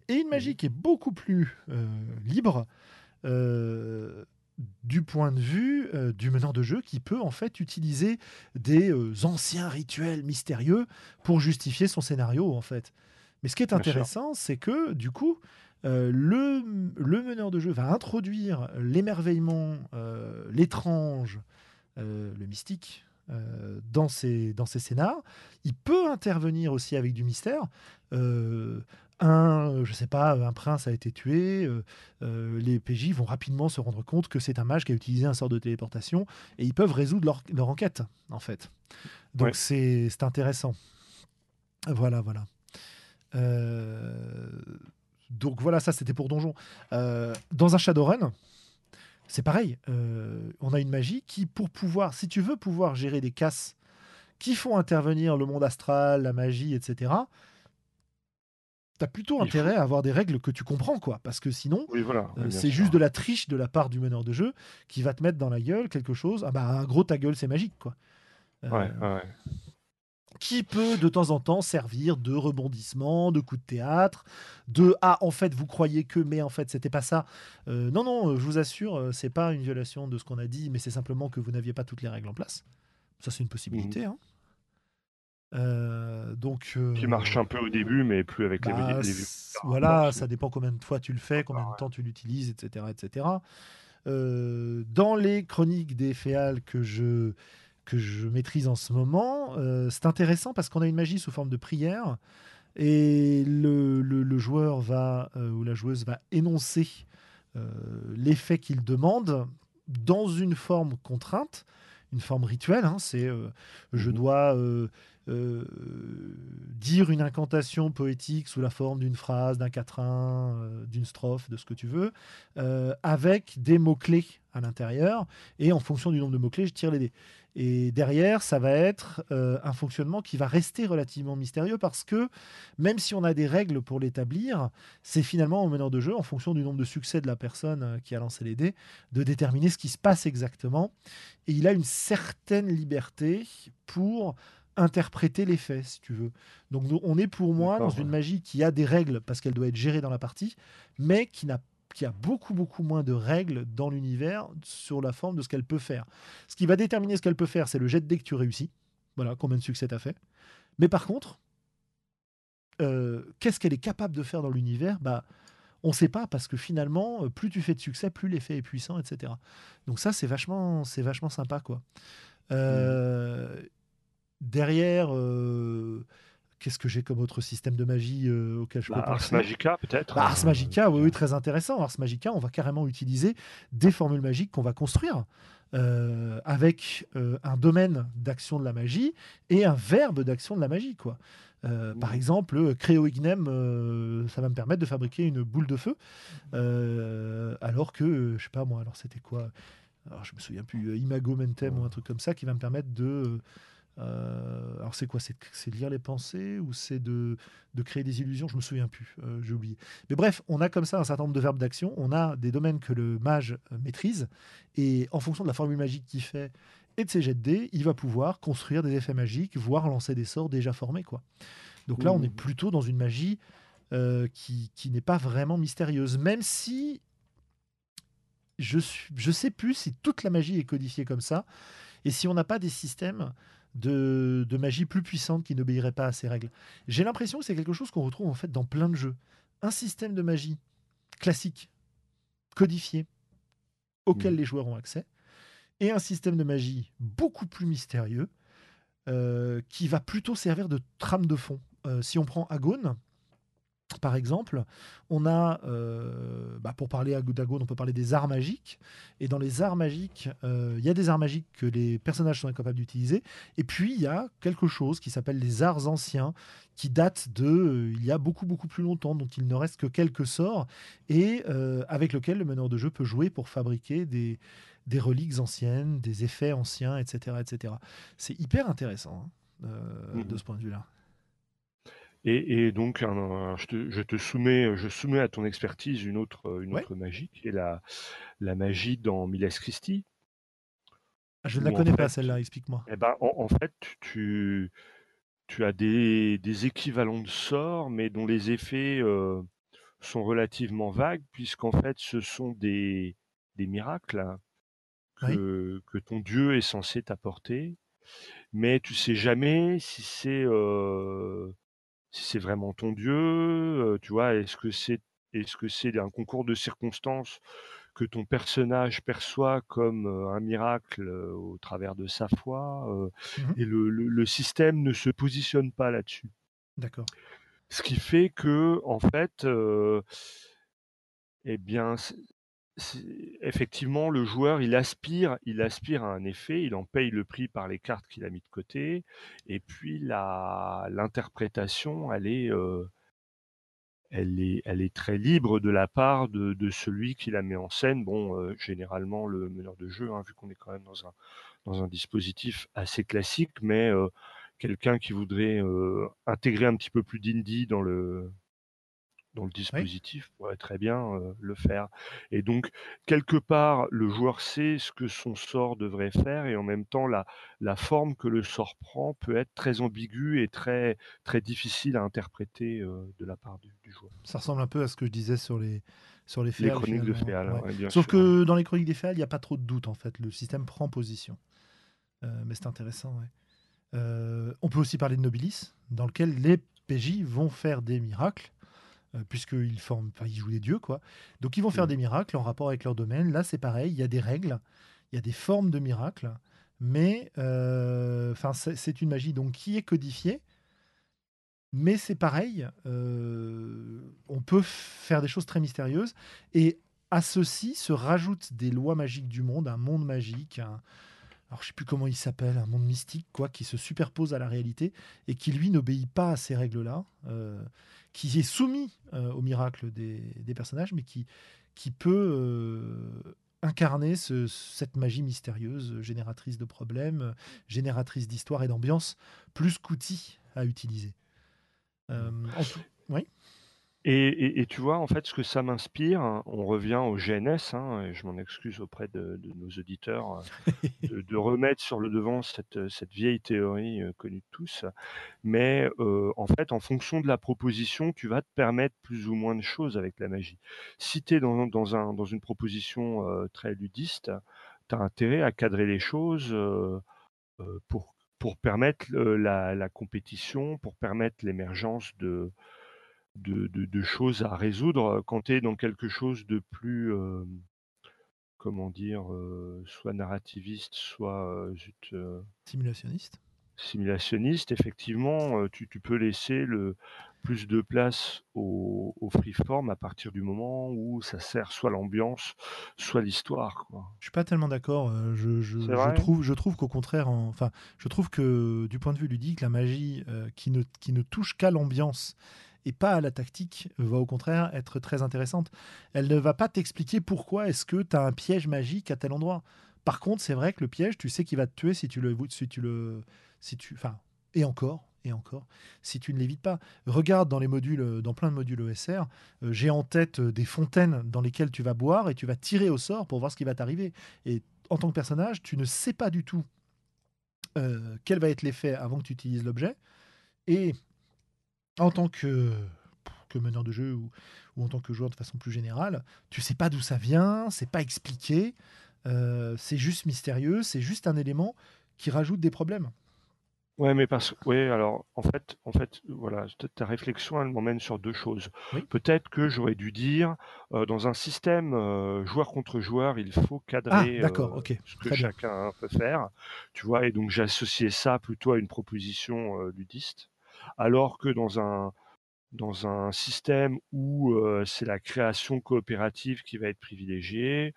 Et une magie qui est beaucoup plus euh, libre du point de vue du meneur de jeu qui peut en fait utiliser des anciens rituels mystérieux pour justifier son scénario en fait. Mais ce qui est intéressant, c'est que du coup, le, le, meneur de jeu va introduire l'émerveillement, l'étrange, le mystique, euh, dans ces, dans ces scénars. Il peut intervenir aussi avec du mystère. Euh, un, je sais pas, un prince a été tué. Euh, les PJ vont rapidement se rendre compte que c'est un mage qui a utilisé un sort de téléportation et ils peuvent résoudre leur, leur enquête, en fait. Donc c'est intéressant. Voilà, voilà. Donc voilà, ça c'était pour Donjon. dans un Shadowrun, c'est pareil. Euh, on a une magie qui, pour pouvoir, si tu veux pouvoir gérer des casses qui font intervenir le monde astral, la magie, etc., t'as plutôt intérêt à avoir des règles que tu comprends, quoi. Parce que sinon, euh, c'est juste de la triche de la part du meneur de jeu qui va te mettre dans la gueule quelque chose. Ah bah, un gros ta gueule, c'est magique, quoi. Euh, ouais, ouais qui peut de temps en temps servir de rebondissement, de coup de théâtre, de ah en fait vous croyez que mais en fait c'était pas ça. Euh, non non, je vous assure, euh, c'est pas une violation de ce qu'on a dit, mais c'est simplement que vous n'aviez pas toutes les règles en place. Ça c'est une possibilité. Mmh. Hein. Euh, donc qui marche un peu au début, mais plus avec les, bah, Voilà, ça dépend combien de fois tu le fais, combien de temps tu l'utilises, etc., etc. dans les chroniques des féales que je que je maîtrise en ce moment. Euh, c'est intéressant parce qu'on a une magie sous forme de prière et le, le, joueur va euh, ou la joueuse va énoncer euh, l'effet qu'il demande dans une forme contrainte, une forme rituelle. Hein, c'est je mmh dois dire une incantation poétique sous la forme d'une phrase, d'un quatrain, d'une strophe, de ce que tu veux, avec des mots-clés à l'intérieur. Et en fonction du nombre de mots-clés, je tire les dés. Et derrière, ça va être euh, un fonctionnement qui va rester relativement mystérieux parce que même si on a des règles pour l'établir, c'est finalement au meneur de jeu, en fonction du nombre de succès de la personne euh, qui a lancé les dés, de déterminer ce qui se passe exactement. Et il a une certaine liberté pour interpréter les faits, si tu veux. Donc on est pour moi dans une magie qui a des règles parce qu'elle doit être gérée dans la partie, mais qui n'a qui a beaucoup, beaucoup moins de règles dans l'univers sur la forme de ce qu'elle peut faire. Ce qui va déterminer ce qu'elle peut faire, c'est le jet de dé que tu réussis. Voilà, combien de succès tu as fait. Mais par contre, euh, qu'est-ce qu'elle est capable de faire dans l'univers? Bah, On ne sait pas, parce que finalement, euh, plus tu fais de succès, plus l'effet est puissant, etc. Donc ça, c'est vachement, c'est vachement sympa. quoi. Euh, derrière Qu'est-ce que j'ai comme autre système de magie euh, auquel je peux bah, penser Ars Magica, peut-être bah, Ars Magica, oui, très intéressant. Ars Magica, on va carrément utiliser des formules magiques qu'on va construire. Euh, avec euh, un domaine d'action de la magie et un verbe d'action de la magie. Quoi. Par exemple, Créo Ignem, ça va me permettre de fabriquer une boule de feu, alors que, je sais pas moi, alors c'était quoi? Alors, Je me souviens plus, Imago Mentem ou un truc comme ça qui va me permettre de Euh, alors c'est quoi? C'est lire les pensées ou c'est de, de, créer des illusions? Je me souviens plus, euh, j'ai oublié. Mais bref, on a comme ça un certain nombre de verbes d'action. On a des domaines que le mage euh, maîtrise et en fonction de la formule magique qu'il fait et de ses jets de dés, il va pouvoir construire des effets magiques, voire lancer des sorts déjà formés. Quoi. Donc là, on est plutôt dans une magie qui, qui n'est pas vraiment mystérieuse, même si je ne sais plus si toute la magie est codifiée comme ça et si on n'a pas des systèmes de, magie plus puissante qui n'obéirait pas à ces règles. J'ai l'impression que c'est quelque chose qu'on retrouve en fait dans plein de jeux. Un système de magie classique, codifié, auquel les joueurs ont accès, et un système de magie beaucoup plus mystérieux, euh, qui va plutôt servir de trame de fond. Euh, si on prend Agone, par exemple, on a, euh, bah, pour parler à Dagon, on peut parler des arts magiques. Et dans les arts magiques, euh, il y a des arts magiques que les personnages sont incapables d'utiliser. Et puis, il y a quelque chose qui s'appelle les arts anciens, qui datent de euh, il y a beaucoup, beaucoup plus longtemps, dont il ne reste que quelques sorts, et avec lequel le meneur de jeu peut jouer pour fabriquer des, des reliques anciennes, des effets anciens, etc. etc. C'est hyper intéressant hein, de mmh ce point de vue-là. Et, donc, je, te, soumets, je soumets à ton expertise une autre, une autre magie, qui est la, la magie dans Miles Christie. Ah, je ne la connais pas, celle-là, explique-moi. Eh ben, en, fait, tu, tu as des, des, équivalents de sorts, mais dont les effets euh, sont relativement vagues, puisqu'en fait, ce sont des, des miracles hein, que, que, ton dieu est censé t'apporter. Mais tu sais jamais si c'est euh, si c'est vraiment ton Dieu, tu vois, est-ce que c'est est-ce que c'est un concours de circonstances que ton personnage perçoit comme un miracle au travers de sa foi mmh et le, système ne se positionne pas là-dessus? D'accord. Ce qui fait que en fait, eh bien, effectivement, le joueur, il aspire, il aspire à un effet, il en paye le prix par les cartes qu'il a mis de côté, et puis l'interprétation, elle est, euh, elle est, elle est très libre de la part de, celui qui la met en scène. Bon, euh, généralement le meneur de jeu, hein, vu qu'on est quand même dans un, dans un dispositif assez classique, mais euh, quelqu'un qui voudrait intégrer un petit peu plus d'indie dans le dans le dispositif pourrait très bien le faire. Et donc, quelque part, le joueur sait ce que son sort devrait faire et en même temps, la, la forme que le sort prend peut être très ambiguë et très, très difficile à interpréter de la part du, joueur. Ça ressemble un peu à ce que je disais sur les, sur les féales. Les chroniques de féales, Sauf que dans les chroniques des féales, il n'y a pas trop de doute en fait. Le système prend position. mais c'est intéressant, on peut aussi parler de Nobilis, dans lequel les PJ vont faire des miracles euh, puisqu'ils forment, enfin, ils jouent des dieux, quoi. Donc ils vont faire mmh. des miracles en rapport avec leur domaine. Là, c'est pareil, il y a des règles, il y a des formes de miracles, mais euh, enfin, c'est une magie donc qui est codifiée. Mais c'est pareil, euh, on peut faire des choses très mystérieuses. Et à ceci se rajoutent des lois magiques du monde, un monde magique, alors je sais plus comment il s'appelle, un monde mystique quoi, qui se superpose à la réalité et qui lui n'obéit pas à ces règles-là qui est soumis euh, au miracle des, personnages, mais qui, qui peut euh, incarner cette magie mystérieuse, génératrice de problèmes, génératrice d'histoire et d'ambiance, plus qu'outil à utiliser. Euh, oui? Et, tu vois, en fait, ce que ça m'inspire, hein, on revient au GNS, hein, et je m'en excuse auprès de, nos auditeurs, euh, de, remettre sur le devant cette, vieille théorie euh, connue de tous. Mais euh, en fait, en fonction de la proposition, tu vas te permettre plus ou moins de choses avec la magie. Si tu es dans, dans, une proposition très ludiste, tu as intérêt à cadrer les choses pour, pour permettre la, la compétition, pour permettre l'émergence de de, choses à résoudre quand tu es dans quelque chose de plus, comment dire, soit narrativiste, soit simulationniste. Simulationniste, effectivement, tu, peux laisser le plus de place au, au freeform à partir du moment où ça sert soit l'ambiance, soit l'histoire. Je suis pas tellement d'accord. Je, trouve, je trouve qu'au contraire, enfin, je trouve que du point de vue ludique, la magie qui, ne, qui ne touche qu'à l'ambiance et pas à la tactique va au contraire être très intéressante. Elle ne va pas t'expliquer pourquoi est-ce que tu as un piège magique à tel endroit. Par contre, c'est vrai que le piège, tu sais qu'il va te tuer si tu le, si tu le, si tu, enfin, et encore, et encore, si tu ne l'évites pas. Regarde dans les modules, dans plein de modules ESR, euh, j'ai en tête euh, des fontaines dans lesquelles tu vas boire et tu vas tirer au sort pour voir ce qui va t'arriver. Et en tant que personnage, tu ne sais pas du tout euh, quel va être l'effet avant que tu utilises l'objet. Et en tant que, que meneur de jeu ou, ou, en tant que joueur de façon plus générale, tu sais pas d'où ça vient, c'est pas expliqué, c'est juste mystérieux, c'est juste un élément qui rajoute des problèmes. Ouais, mais parce oui, alors en fait, en fait, voilà, ta réflexion, elle m'emmène sur deux choses. Peut-être que j'aurais dû dire, euh, dans un système euh, joueur contre joueur, il faut Ah, cadrer euh, ok, ce que très bien. chacun peut faire, tu vois, et donc j'ai associé ça plutôt à une proposition euh, ludiste, alors que dans un dans un système où euh, c'est la création coopérative qui va être privilégiée,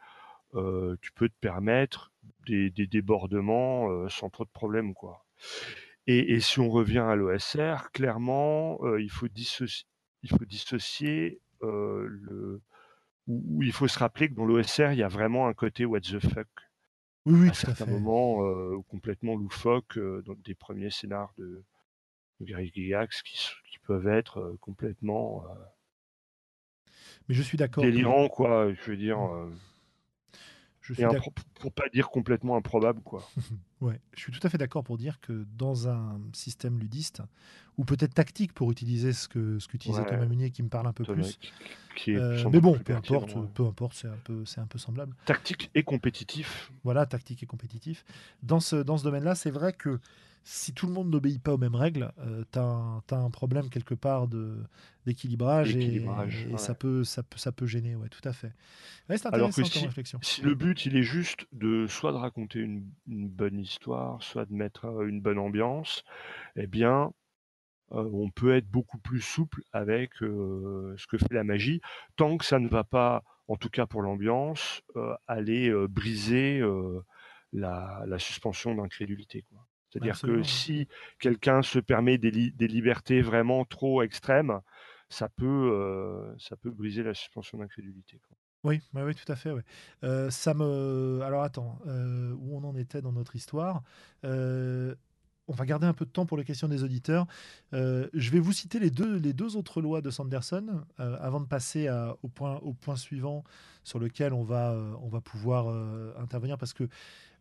euh, tu peux te permettre des, des débordements euh, sans trop de problèmes, quoi. Et, et si on revient à l'OSR, clairement, il, faut dissocier, il faut dissocier le. Ou il faut se rappeler que dans l'OSR, il y a vraiment un côté what the fuck. Oui, oui, À tout à certains moments, complètement loufoque, dans des premiers scénars de, qui, peuvent être euh, complètement euh, Mais je suis d'accord que délirants, quoi. Je veux dire, Mm. euh, je suis impro- pour pas dire complètement improbable, quoi. ouais, je suis tout à fait d'accord pour dire que dans un système ludiste ou peut-être tactique pour utiliser ce que ce qu'utilisait Thomas Ouais, Munier qui me parle un peu Thomas, plus. qui, qui est Euh, mais bon, peu importe, ouais. peu importe, c'est un peu c'est un peu semblable. Tactique et compétitif. Voilà, tactique et compétitif. Dans ce, dans ce domaine-là, c'est vrai que si tout le monde n'obéit pas aux mêmes règles, tu as, un problème quelque part d'équilibrage et, Équilibrage, et ouais. ça, peut, ça, peut, ça peut gêner, ouais, tout à fait. Ouais, c'est Alors intéressant que si, réflexion. si le but il est juste de soit de raconter une, une bonne histoire, soit de mettre euh, une bonne ambiance, eh bien euh, on peut être beaucoup plus souple avec euh, ce que fait la magie, tant que ça ne va pas, en tout cas pour l'ambiance, euh, aller euh, briser euh, la, la suspension d'incrédulité. C'est-à-dire que si quelqu'un se permet des, li- des libertés vraiment trop extrêmes, ça peut, euh, ça peut briser la suspension d'incrédulité. quoi. Oui, ouais, oui, tout à fait. Euh, ça me. Alors attends, euh, où on en était dans notre histoire Euh, On va garder un peu de temps pour les questions des auditeurs. Euh, je vais vous citer les deux, autres lois de Sanderson euh, avant de passer au, point, suivant sur lequel on va, euh, pouvoir intervenir parce que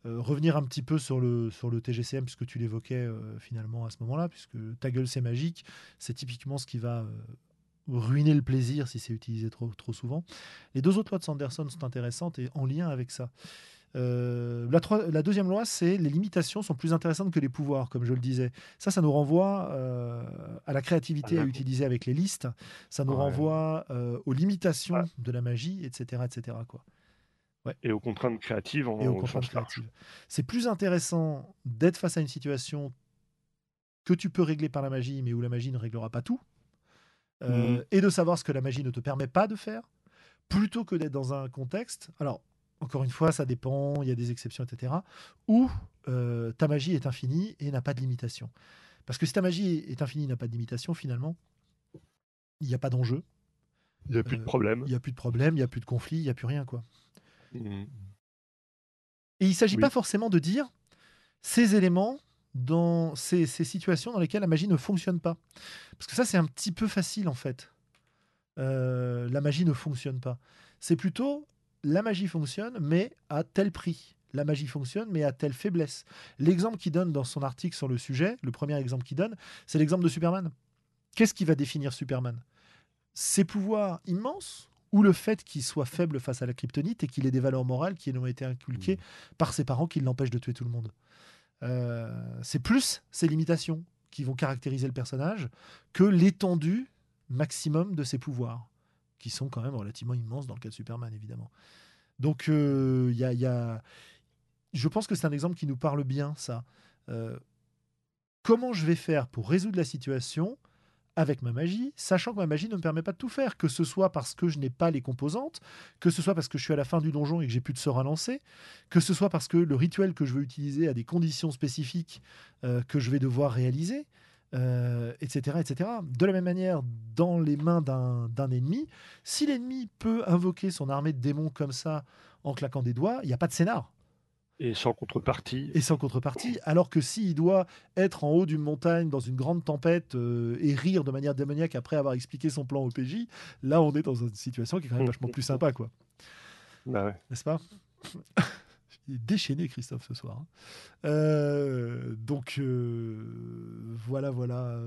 revenir un petit peu sur le, TGCM, puisque tu l'évoquais finalement à ce moment-là, puisque ta gueule c'est magique, c'est typiquement ce qui va ruiner le plaisir si c'est utilisé trop souvent. Les deux autres lois de Sanderson sont intéressantes et en lien avec ça. Euh, la, deuxième loi, c'est les limitations sont plus intéressantes que les pouvoirs, comme je le disais. Ça, ça nous renvoie euh, à la créativité Ah, à utiliser avec les listes. Ça nous Ouais. renvoie euh, aux limitations Ah. de la magie, etc., etc. Quoi. Et aux contraintes créatives en, Et aux au contraintes créatives. C'est plus intéressant d'être face à une situation que tu peux régler par la magie, mais où la magie ne réglera pas tout, euh, Mhm. et de savoir ce que la magie ne te permet pas de faire, plutôt que d'être dans un contexte. Alors, encore une fois, ça dépend, il y a des exceptions, etc. Où euh, ta magie est infinie et n'a pas de limitation. Parce que si ta magie est infinie et n'a pas de limitation, finalement, il n'y a pas d'enjeu, Il n'y a plus de Euh, problème. il n'y a plus de problème, il n'y a plus de conflit, il n'y a plus rien. quoi. Mhm. Et il ne s'agit Oui. pas forcément de dire ces éléments dans ces, ces situations dans lesquelles la magie ne fonctionne pas. Parce que ça, c'est un petit peu facile en fait. Euh, la magie ne fonctionne pas. C'est plutôt la magie fonctionne, mais à tel prix. La magie fonctionne, mais à telle faiblesse. L'exemple qu'il donne dans son article sur le sujet, le premier exemple qu'il donne, c'est l'exemple de Superman. Qu'est-ce qui va définir Superman? Ses pouvoirs immenses ou le fait qu'il soit faible face à la kryptonite et qu'il ait des valeurs morales qui lui ont été inculquées Mmh. par ses parents qui l'empêchent de tuer tout le monde? Euh, c'est plus ces limitations qui vont caractériser le personnage que l'étendue maximum de ses pouvoirs, qui sont quand même relativement immenses dans le cas de Superman, évidemment. Donc, euh, il il y a- je pense que c'est un exemple qui nous parle bien, ça. Euh, comment je vais faire pour résoudre la situation avec ma magie, sachant que ma magie ne me permet pas de tout faire, que ce soit parce que je n'ai pas les composantes, que ce soit parce que je suis à la fin du donjon et que j'ai plus de sort à lancer, que ce soit parce que le rituel que je veux utiliser a des conditions spécifiques euh, que je vais devoir réaliser, euh, etc., etc. De la même manière, dans les mains d'un d'un ennemi, si l'ennemi peut invoquer son armée de démons comme ça en claquant des doigts, il n'y a pas de scénar. Et sans contrepartie. Et sans contrepartie. Alors que s'il doit être en haut d'une montagne dans une grande tempête euh, et rire de manière démoniaque après avoir expliqué son plan au PJ, là on est dans une situation qui est quand même vachement plus sympa, quoi. Bah ouais. N'est-ce pas? Déchaîné, Christophe, ce soir. Hein. Euh, donc, euh, voilà, voilà.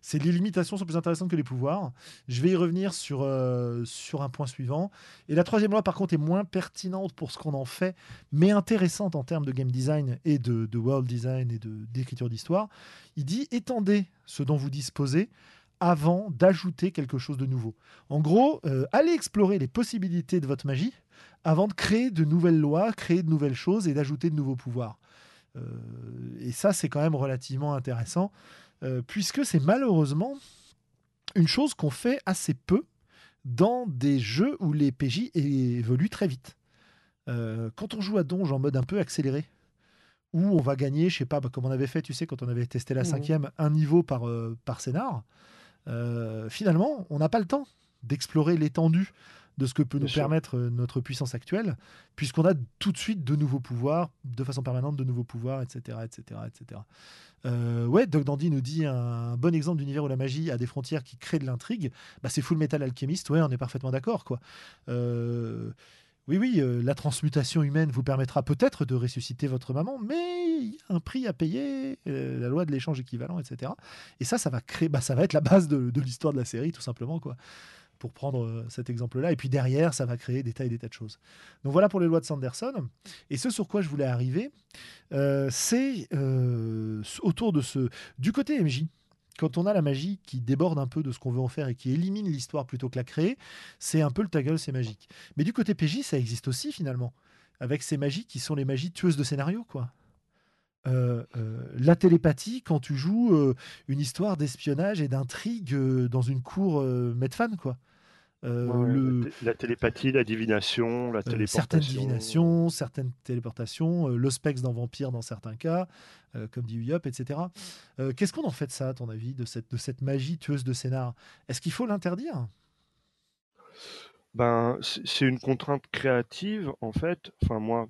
C'est les limitations sont plus intéressantes que les pouvoirs. Je vais y revenir sur, euh, sur un point suivant. Et la troisième loi, par contre, est moins pertinente pour ce qu'on en fait, mais intéressante en termes de game design et de, de world design et d'écriture d'histoire. Il dit étendez ce dont vous disposez avant d'ajouter quelque chose de nouveau. En gros, allez explorer les possibilités de votre magie avant de créer de nouvelles lois, créer de nouvelles choses et d'ajouter de nouveaux pouvoirs. Euh, et ça, c'est quand même relativement intéressant, euh, puisque c'est malheureusement une chose qu'on fait assez peu dans des jeux où les PJ évoluent très vite. Euh, quand on joue à Donge en mode un peu accéléré, où on va gagner, je sais pas, bah, comme on avait fait, tu sais, quand on avait testé la mmh. cinquième, un niveau par, par scénar, finalement, on n'a pas le temps d'explorer l'étendue de ce que peut nous permettre euh, notre puissance actuelle, puisqu'on a tout de suite de nouveaux pouvoirs, de façon permanente de nouveaux pouvoirs, etc. etc., etc. Euh, ouais, Doc Dandy nous dit un bon exemple d'univers où la magie a des frontières qui créent de l'intrigue. Bah, c'est Full Metal Alchemist, ouais, on est parfaitement d'accord. quoi. Euh, oui, oui, la transmutation humaine vous permettra peut-être de ressusciter votre maman, mais il y a un prix à payer, la loi de l'échange équivalent, etc. Et ça, ça va créer, bah, ça va être la base de, de l'histoire de la série, tout simplement, quoi pour prendre euh, cet exemple-là. Et puis derrière, ça va créer des tas et des tas de choses. Donc voilà pour les lois de Sanderson. Et ce sur quoi je voulais arriver, euh, c'est euh, autour de ce... Du côté MJ, quand on a la magie qui déborde un peu de ce qu'on veut en faire et qui élimine l'histoire plutôt que la créer, c'est un peu le ta gueule, c'est magique. Mais du côté PJ, ça existe aussi finalement, avec ces magies qui sont les magies tueuses de scénario, quoi. La télépathie quand tu joues une histoire d'espionnage et d'intrigue dans une cour Medfan, quoi. Euh, la, télépathie, la divination, la euh, téléportation. certaines divinations, certaines téléportations, euh, le spex dans Vampire dans certains cas, comme dit Uyop, etc. Qu'est-ce qu'on en fait de ça, à ton avis, de cette, de cette magie tueuse de scénar? Est-ce qu'il faut l'interdire? Ben, c'est une contrainte créative, en fait. Enfin, moi,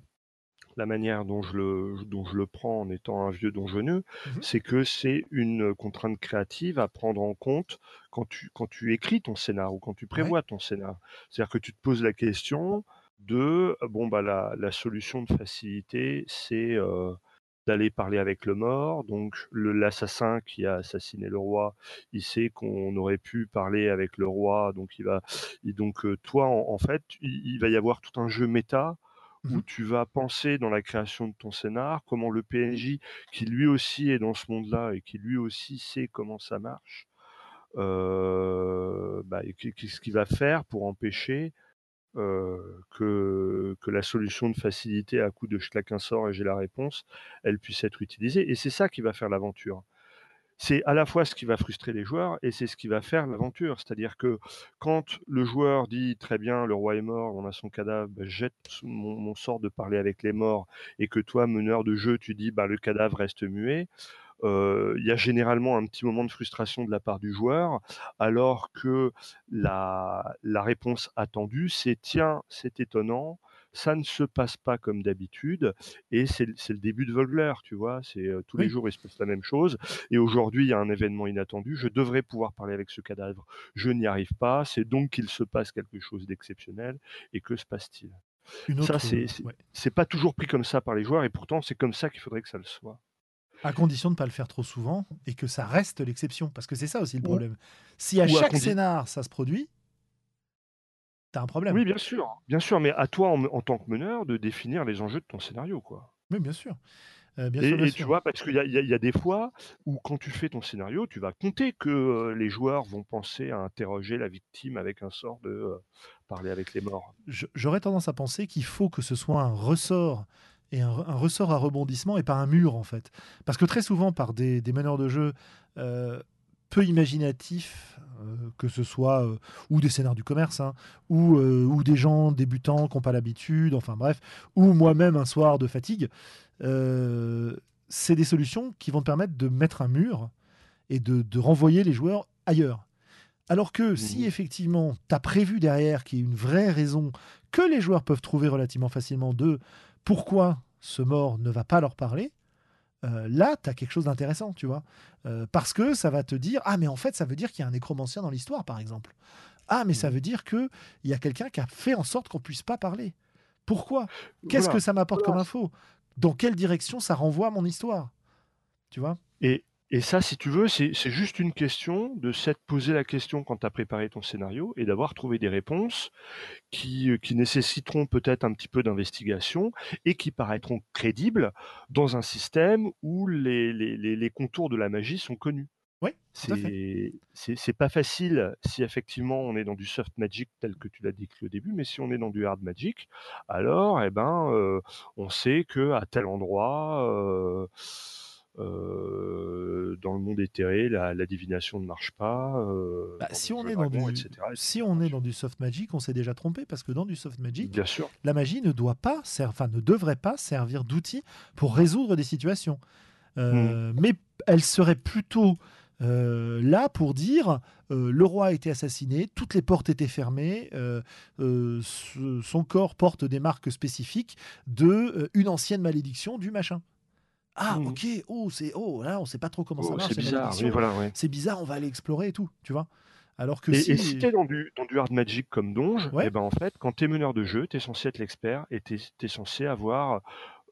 la manière dont je le, dont je le prends en étant un vieux donjonneux, mmh c'est que c'est une contrainte créative à prendre en compte quand tu, quand tu écris ton scénar ou quand tu prévois ton scénar. C'est-à-dire que tu te poses la question de, bon, bah, la, la solution de facilité, c'est euh, d'aller parler avec le mort. Donc, l'assassin qui a assassiné le roi, il sait qu'on aurait pu parler avec le roi. Donc, il va, donc, euh, toi, en, fait, il, va y avoir tout un jeu méta où mmh tu vas penser dans la création de ton scénar comment le PNJ, qui lui aussi est dans ce monde-là et qui lui aussi sait comment ça marche, euh, bah, qu'est-ce qu'il va faire pour empêcher que, que la solution de facilité à coup de je claque un sort et j'ai la réponse, elle puisse être utilisée. Et c'est ça qui va faire l'aventure c'est à la fois ce qui va frustrer les joueurs et c'est ce qui va faire l'aventure. C'est-à-dire que quand le joueur dit très bien, le roi est mort, on a son cadavre, bah, jette mon, sort de parler avec les morts, et que toi, meneur de jeu, tu dis bah, le cadavre reste muet. Il y a généralement un petit moment de frustration de la part du joueur, alors que la, la réponse attendue, c'est tiens, c'est étonnant, ça ne se passe pas comme d'habitude et c'est le début de Vogler, tu vois. C'est tous les jours il se passe la même chose et aujourd'hui il y a un événement inattendu. Je devrais pouvoir parler avec ce cadavre, je n'y arrive pas. C'est donc qu'il se passe quelque chose d'exceptionnel et que se passe-t-il? Ça c'est pas toujours pris comme ça par les joueurs et pourtant c'est comme ça qu'il faudrait que ça le soit. À condition de ne pas le faire trop souvent et que ça reste l'exception. Parce que c'est ça aussi le problème. Si à chaque scénar ça se produit, T'as un problème. Oui, bien sûr, bien sûr, mais à toi en, tant que meneur de définir les enjeux de ton scénario, quoi. Oui, bien sûr. Euh, bien et, tu vois, parce qu'il y, a des fois où quand tu fais ton scénario, tu vas compter que euh, les joueurs vont penser à interroger la victime avec un sort de euh, parler avec les morts. J'aurais tendance à penser qu'il faut que ce soit un ressort et un, ressort à rebondissement et pas un mur en fait. Parce que très souvent par des, des meneurs de jeu peu imaginatif, euh, que ce soit euh, ou des scénarios du commerce, hein, ou, euh, ou des gens débutants qui n'ont pas l'habitude, enfin bref, ou moi-même un soir de fatigue, c'est des solutions qui vont te permettre de mettre un mur et de, de renvoyer les joueurs ailleurs. Alors que si mmh effectivement tu as prévu derrière qu'il y ait une vraie raison que les joueurs peuvent trouver relativement facilement de pourquoi ce mort ne va pas leur parler, euh, là, tu as quelque chose d'intéressant, tu vois. Euh, parce que ça va te dire, ah, mais en fait, ça veut dire qu'il y a un nécromancien dans l'histoire, par exemple. Ah, mais ça Mmh. veut dire qu'il y a quelqu'un qui a fait en sorte qu'on puisse pas parler. Pourquoi? Qu'est-ce que ça m'apporte Voilà. comme info? Dans quelle direction ça renvoie à mon histoire? Tu vois? Et, et ça, si tu veux, c'est juste une question de s'être posé la question quand tu as préparé ton scénario et d'avoir trouvé des réponses qui, euh, qui nécessiteront peut-être un petit peu d'investigation et qui paraîtront crédibles dans un système où les, les, les, les contours de la magie sont connus. Oui, c'est pas facile si effectivement on est dans du soft magic tel que tu l'as décrit au début, mais si on est dans du hard magic, alors eh ben euh, on sait que à tel endroit euh, euh, dans le monde éthéré la, la divination ne marche pas. euh, Bah, si on est dans du, etc., si on est dans du soft magic, on s'est déjà trompé parce que dans du soft magic, Bien sûr. la magie ne doit pas, enfin ne devrait pas servir d'outil pour résoudre des situations. Euh, Mais elle serait plutôt euh, là pour dire euh, le roi a été assassiné, toutes les portes étaient fermées, euh, son corps porte des marques spécifiques de une ancienne malédiction du machin. Ah Mhm. ok, oh c'est oh là on sait pas trop comment ça Oh, marche. c'est ces bizarre, mais voilà, ouais. C'est bizarre, on va aller explorer et tout, tu vois. Alors que Et, si, et si t'es dans du, dans du hard magic comme Donge, Ouais. eh ben en fait, quand t'es meneur de jeu, t'es censé être l'expert et t'es es censé avoir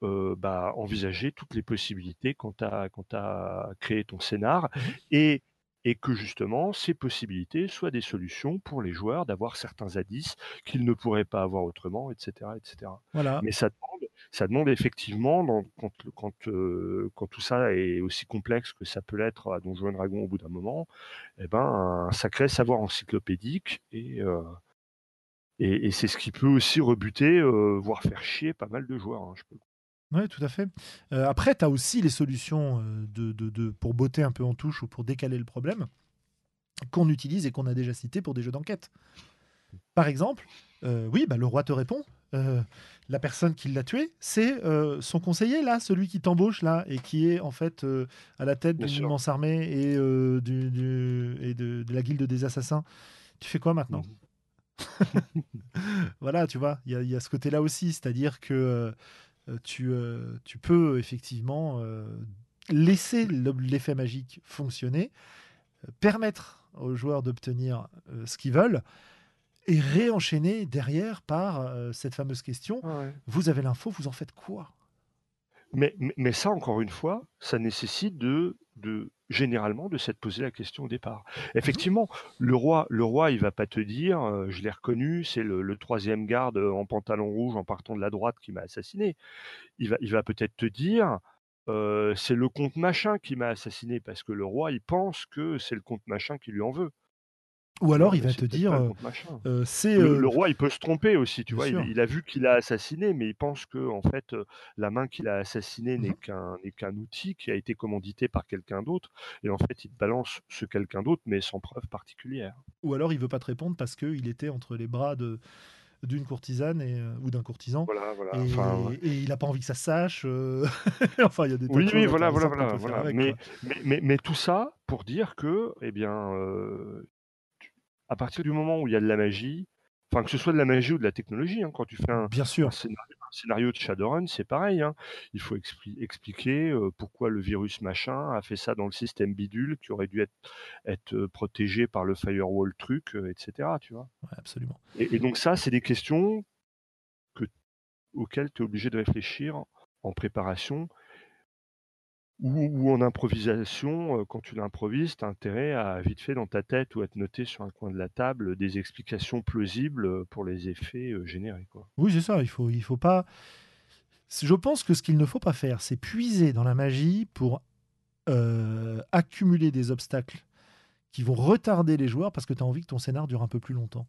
euh, bah, envisagé toutes les possibilités quand t'as quand as créé ton scénar Mhm. et et que justement ces possibilités soient des solutions pour les joueurs d'avoir certains indices qu'ils ne pourraient pas avoir autrement, etc., etc. voilà. Mais ça demande, ça demande effectivement, euh, quand tout ça est aussi complexe que ça peut l'être à Donjons et Dragons au bout d'un moment, eh ben, un sacré savoir encyclopédique et, euh, c'est ce qui peut aussi rebuter, euh, voire faire chier pas mal de joueurs. hein, Oui, tout à fait. Après, tu as aussi les solutions pour botter un peu en touche ou pour décaler le problème qu'on utilise et qu'on a déjà cité pour des jeux d'enquête. Par exemple, oui, bah, le roi te répond. Euh, la personne qui l'a tué, c'est euh, son conseiller, là, celui qui t'embauche, là, et qui est en fait euh, à la tête d'une immense armée et, du, du- et de, de la guilde des assassins. Tu fais quoi maintenant? Voilà, tu vois, il y, a- il y a ce côté-là aussi, c'est-à-dire que tu, tu peux effectivement laisser le- l'effet magique fonctionner, permettre aux joueurs d'obtenir ce qu'ils veulent et réenchaîner derrière par euh, cette fameuse question vous avez l'info, vous en faites quoi? Mais, mais, mais ça, encore une fois, ça nécessite de, de généralement de s'être posé la question au départ. Effectivement, le roi, le roi, il va pas te dire, euh, je l'ai reconnu, c'est le, le troisième garde en pantalon rouge en partant de la droite qui m'a assassiné. Il va, il va peut-être te dire, euh, c'est le comte machin qui m'a assassiné parce que le roi, il pense que c'est le comte machin qui lui en veut. Ou alors il va te dire euh, euh, c'est Le, euh, le roi, il peut se tromper aussi, tu vois. Il, a vu qu'il a assassiné, mais il pense que, en fait, la main qu'il a assassinée n'est Mhm. qu'un n'est qu'un outil qui a été commandité par quelqu'un d'autre. Et en fait, il te balance ce quelqu'un d'autre, mais sans preuve particulière. ou alors il veut pas te répondre parce qu'il était entre les bras de d'une courtisane et, euh, ou d'un courtisan Voilà, voilà. et, Enfin, ouais. et il a pas envie que ça sache euh, enfin il y a des Oui, oui, voilà, voilà, voilà, avec, Mais, mais, mais, mais tout ça pour dire que, eh bien, euh, à partir du moment où il y a de la magie, enfin que ce soit de la magie ou de la technologie, hein, quand tu fais un, bien un sûr scénario, un scénario de Shadowrun, c'est pareil. hein. Il faut expli- expliquer euh, pourquoi le virus machin a fait ça dans le système bidule qui aurait dû être, être euh, protégé par le firewall truc, euh, etc. Tu vois. Ouais, absolument Et, et donc ça, c'est des questions que, auxquelles tu es obligé de réfléchir en préparation ou, ou en improvisation. Quand tu l'improvises, tu as intérêt à vite fait dans ta tête ou à te noter sur un coin de la table des explications plausibles pour les effets générés. Quoi. oui c'est ça il faut il faut pas je pense que ce qu'il ne faut pas faire c'est puiser dans la magie pour euh, accumuler des obstacles qui vont retarder les joueurs parce que tu as envie que ton scénar dure un peu plus longtemps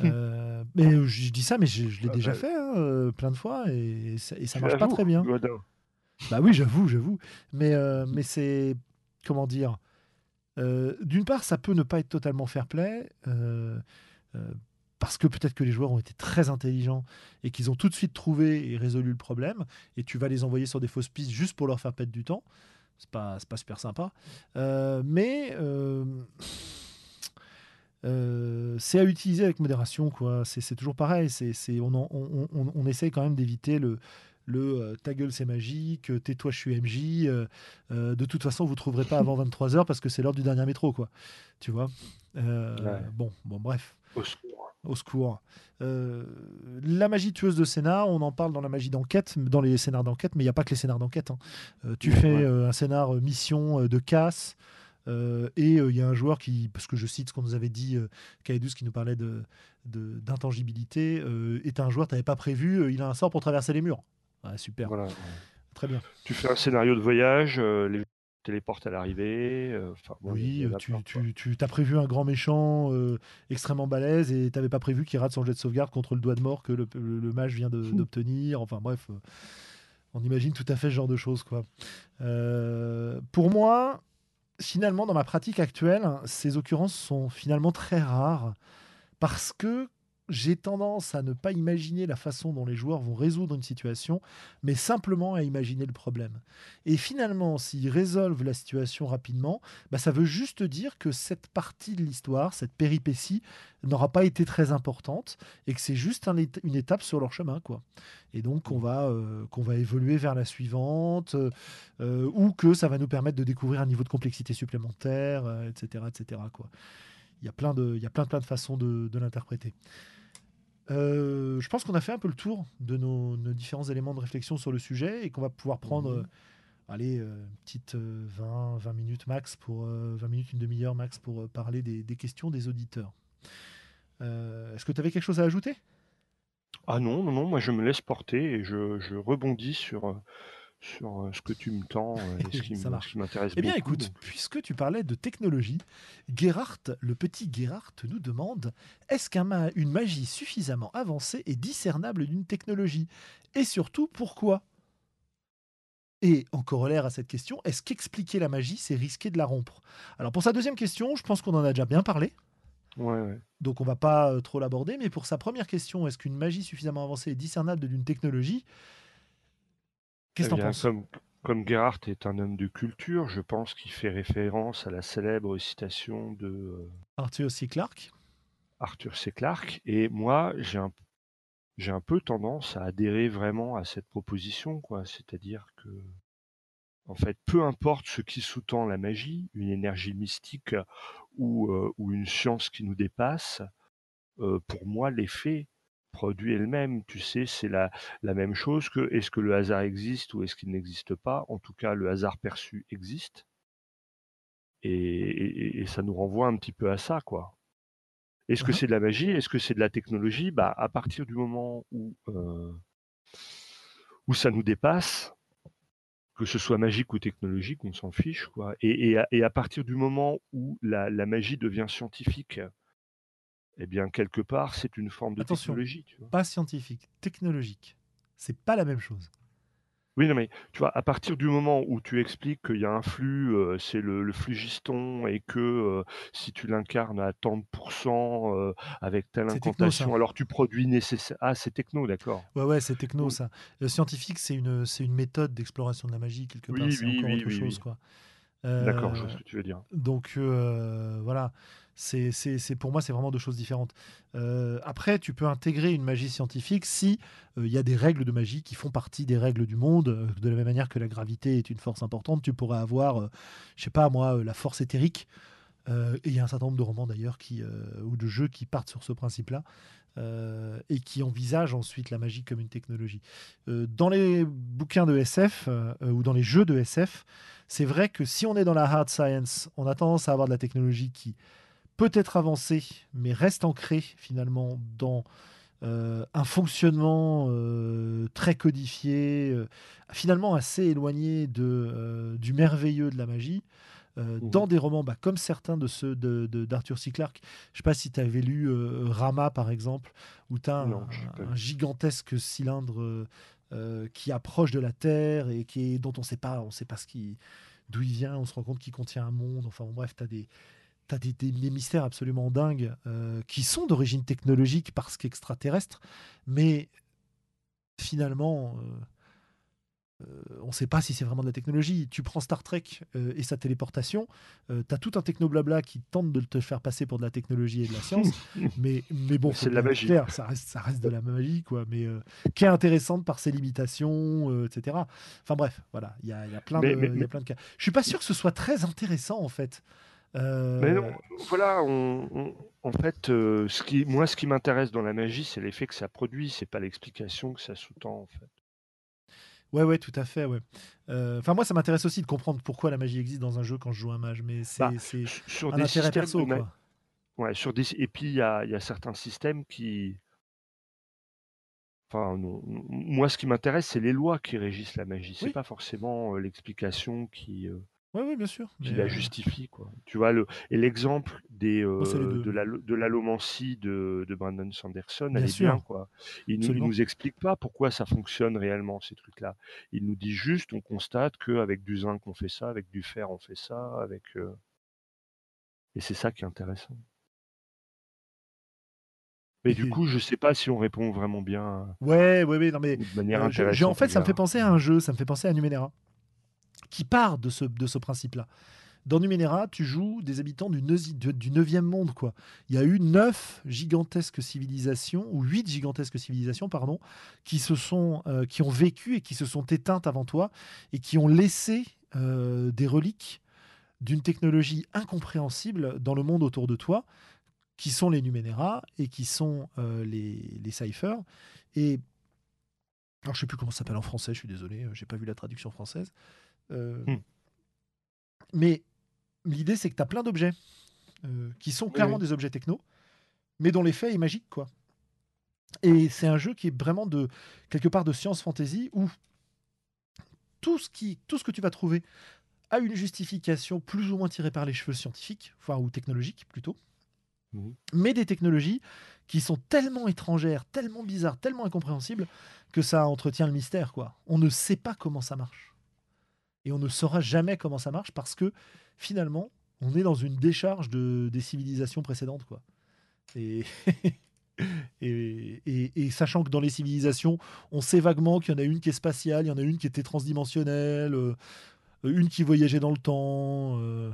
Euh, mais je, dis ça mais je, je l'ai Ah déjà bah, fait hein, plein de fois et, ça- et ça marche pas très bien Godin. Bah oui, j'avoue, j'avoue. Mais, euh, mais c'est. Comment dire euh, D'une part, ça peut ne pas être totalement fair play. euh, parce que peut-être que les joueurs ont été très intelligents et qu'ils ont tout de suite trouvé et résolu le problème, et tu vas les envoyer sur des fausses pistes juste pour leur faire perdre du temps. C'est pas, pas super sympa. Mais c'est à utiliser avec modération, quoi. C'est toujours pareil. C'est, on, on, on, on essaye quand même d'éviter le, le ta gueule c'est magique, tais-toi je suis MJ, de toute façon vous trouverez pas avant 23h parce que c'est l'heure du dernier métro quoi. Tu vois Bon, bon bref. Au secours. Au secours. la magie tueuse de scénar, on en parle dans la magie d'enquête, dans les scénars d'enquête, mais il n'y a pas que les scénars d'enquête. Hein. tu fais un scénar mission de casse, euh, et euh, il y a un joueur qui, parce que je cite ce qu'on nous avait dit, euh, Kaedus qui nous parlait de, d'intangibilité, est un joueur tu n'avais pas prévu, il a un sort pour traverser les murs. Super. Très bien. Tu fais un scénario de voyage, les téléportes à l'arrivée. oui, tu, tu, as prévu un grand méchant extrêmement balèze et tu n'avais pas prévu qu'il rate son jet de sauvegarde contre le doigt de mort que le, mage vient d'obtenir. Enfin bref, on imagine tout à fait ce genre de choses. Quoi. pour moi, finalement, dans ma pratique actuelle, ces occurrences sont finalement très rares parce que j'ai tendance à ne pas imaginer la façon dont les joueurs vont résoudre une situation, mais simplement à imaginer le problème. Et finalement, s'ils résolvent la situation rapidement, bah ça veut juste dire que cette partie de l'histoire, cette péripétie, n'aura pas été très importante et que c'est juste une étape sur leur chemin. quoi. Et donc, on va, euh, qu'on va évoluer vers la suivante euh, ou que ça va nous permettre de découvrir un niveau de complexité supplémentaire, etc. Euh, etc. quoi. Il y a plein de, il y a plein, plein de façons de l'interpréter. Euh, je pense qu'on a fait un peu le tour de nos, différents éléments de réflexion sur le sujet et qu'on va pouvoir prendre, mmh. allez, euh, une petite 20, 20 minutes max pour 20 minutes, une demi-heure max pour parler des, questions des auditeurs. Est-ce que tu avais quelque chose à ajouter? Ah non, non, non, moi je me laisse porter et je, je rebondis sur sur euh, ce que tu me tends euh, et ce qui m'intéresse Eh bien, écoute, puisque tu parlais de technologie, Gerhardt, le petit Gerhardt, nous demande est-ce qu'une magie suffisamment avancée est discernable d'une technologie? Et surtout, pourquoi? Et en corollaire à cette question, est-ce qu'expliquer la magie, c'est risquer de la rompre? Alors pour sa deuxième question, je pense qu'on en a déjà bien parlé. Ouais, Donc on va pas euh, trop l'aborder, mais pour sa première question, est-ce qu'une magie suffisamment avancée est discernable d'une technologie? Qu'est-ce que tu penses? comme, comme Gerhardt est un homme de culture, je pense qu'il fait référence à la célèbre citation de euh, Arthur C. Clarke? Arthur C. Clarke. Et moi, j'ai un, j'ai un peu tendance à adhérer vraiment à cette proposition, quoi. C'est-à-dire que, en fait, peu importe ce qui sous-tend la magie, une énergie mystique ou, euh, ou une science qui nous dépasse, euh, pour moi, l'effet produit elle-même. Tu sais, c'est la, la même chose que est-ce que le hasard existe ou est-ce qu'il n'existe pas. En tout cas, le hasard perçu existe. Et, ça nous renvoie un petit peu à ça, quoi. Est-ce que mmh c'est de la magie? Est-ce que c'est de la technologie? Bah, à partir du moment où euh, où ça nous dépasse, que ce soit magique ou technologique, on s'en fiche, quoi. Et, à, et, à, partir du moment où la, la magie devient scientifique, eh bien, quelque part, c'est une forme de technologie. Tu Pas scientifique, technologique. C'est pas la même chose. Oui, non, mais tu vois, à partir du moment où tu expliques qu'il y a un flux, euh, c'est le, le et que euh, si tu l'incarnes à tant de pourcents euh, avec telle incantation, alors tu produis nécessaire. Ah, c'est techno, d'accord. Ouais, ouais, c'est techno, ça. Le scientifique, c'est une, c'est une méthode d'exploration de la magie, quelque part. c'est encore autre chose, quoi. D'accord, je vois ce que tu veux dire. Donc, voilà. C'est, pour moi, c'est vraiment deux choses différentes. Euh, après, tu peux intégrer une magie scientifique si euh, il y a des règles de magie qui font partie des règles du monde. Euh, de la même manière que la gravité est une force importante, tu pourrais avoir, je sais pas moi, la force éthérique. et il y a un certain nombre de romans d'ailleurs qui ou de jeux qui partent sur ce principe-là. et qui envisagent ensuite la magie comme une technologie. dans les bouquins de SF ou dans les jeux de SF, c'est vrai que si on est dans la hard science, on a tendance à avoir de la technologie qui peut-être avancé, mais reste ancré finalement dans euh, un fonctionnement euh, très codifié, euh, finalement assez éloigné de, du merveilleux de la magie. Mmh. Dans des romans bah, comme certains de ceux d'Arthur de, C. Clarke. Je ne sais pas si tu avais lu Rama, par exemple, où tu as un, gigantesque cylindre qui approche de la Terre et qui est, dont on ne sait pas, on sait pas ce qui, d'où il vient. On se rend compte qu'il contient un monde. Enfin, bref, tu as des, tu as des, mystères absolument dingues euh, qui sont d'origine technologique parce qu'extraterrestre, mais finalement, euh, on ne sait pas si c'est vraiment de la technologie. Tu prends Star Trek euh, et sa téléportation, tu as tout un technoblabla qui tente de te faire passer pour de la technologie et de la science, mais, mais bon, c'est de la magie. ça, reste, ça reste de la magie, quoi, mais qui est intéressante par ses limitations, etc. Enfin bref, voilà, il y a, y a, plein de, y a plein de cas. Je suis pas sûr que ce soit très intéressant, en fait. Mais non, voilà, on, en fait, ce qui, moi, ce qui m'intéresse dans la magie, c'est l'effet que ça produit, c'est pas l'explication que ça sous-tend, en fait. Ouais, ouais, tout à fait, ouais. Enfin, moi, ça m'intéresse aussi de comprendre pourquoi la magie existe dans un jeu quand je joue un mage, mais c'est bah, sur un des intérêt perso, quoi. Ouais, sur des... Et puis, il y a, y a, certains systèmes qui... Enfin, moi, ce qui m'intéresse, c'est les lois qui régissent la magie. C'est pas forcément l'explication qui... Oui, bien sûr. Qui la justifie, quoi. Tu vois, le, et l'exemple des, de, la, de l'allomancie de, de Brandon Sanderson, elle est bien, quoi. Il ne nous, explique pas pourquoi ça fonctionne réellement, ces trucs-là. Il nous dit juste, on constate qu'avec du zinc, on fait ça, avec du fer, on fait ça, avec... Et c'est ça qui est intéressant. Mais du coup, je sais pas si on répond vraiment bien. Ouais, ouais, ouais, non mais. De manière intéressante. en fait, ça me fait penser à un jeu, ça me fait penser à Numenera qui part de ce, de ce principe-là. Dans Numenera, tu joues des habitants du, du 9e monde. Quoi. Il y a eu 9 gigantesques civilisations, ou 8 gigantesques civilisations, pardon, qui, se sont, euh, qui ont vécu et qui se sont éteintes avant toi, et qui ont laissé euh, des reliques d'une technologie incompréhensible dans le monde autour de toi, qui sont les Numenera et qui sont euh, les, les Cyphers. Et alors, je sais plus comment ça s'appelle en français, je suis désolé, j'ai pas vu la traduction française. Euh, hmm. Mais l'idée, c'est que tu as plein d'objets euh, qui sont clairement des objets techno, mais dont l'effet est magique, quoi. Et c'est un jeu qui est vraiment de quelque part de science fantasy où tout ce, qui, tout ce que tu vas trouver a une justification plus ou moins tirée par les cheveux scientifiques, enfin ou technologiques plutôt, hmm. mais des technologies qui sont tellement étrangères, tellement bizarres, tellement incompréhensibles que ça entretient le mystère, quoi. On ne sait pas comment ça marche et on ne saura jamais comment ça marche parce que finalement, on est dans une décharge de, des civilisations précédentes. Quoi. Et, et, sachant que dans les civilisations, on sait vaguement qu'il y en a une qui est spatiale, il y en a une qui était transdimensionnelle, euh, une qui voyageait dans le temps. Euh,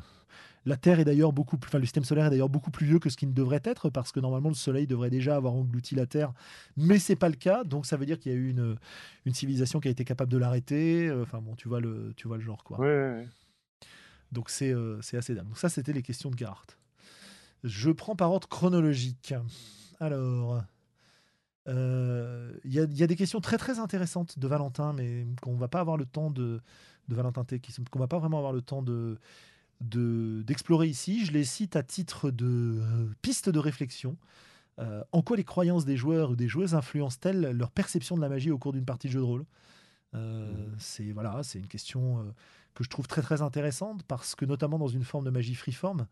la Terre est d'ailleurs beaucoup plus, enfin le système solaire est d'ailleurs beaucoup plus vieux que ce qui ne devrait être parce que normalement le Soleil devrait déjà avoir englouti la Terre, mais c'est pas le cas. Donc ça veut dire qu'il y a eu une, une civilisation qui a été capable de l'arrêter. Euh, enfin bon, tu vois le, tu vois le genre quoi. Donc c'est euh, c'est assez dingue. Donc ça c'était les questions de Gerhardt. Je prends par ordre chronologique. Alors. Euh, il y, a, y, a des questions très très intéressantes de Valentin, mais qu'on va pas avoir le temps de, de Valentin T, qu'on va pas vraiment avoir le temps de, d'explorer ici. Je les cite à titre de euh, piste de réflexion. Euh, en quoi les croyances des joueurs ou des joueuses influencent-elles leur perception de la magie au cours d'une partie de jeu de rôle? Euh, mmh. C'est voilà, c'est une question que je trouve très très intéressante parce que notamment dans une forme de magie freeform,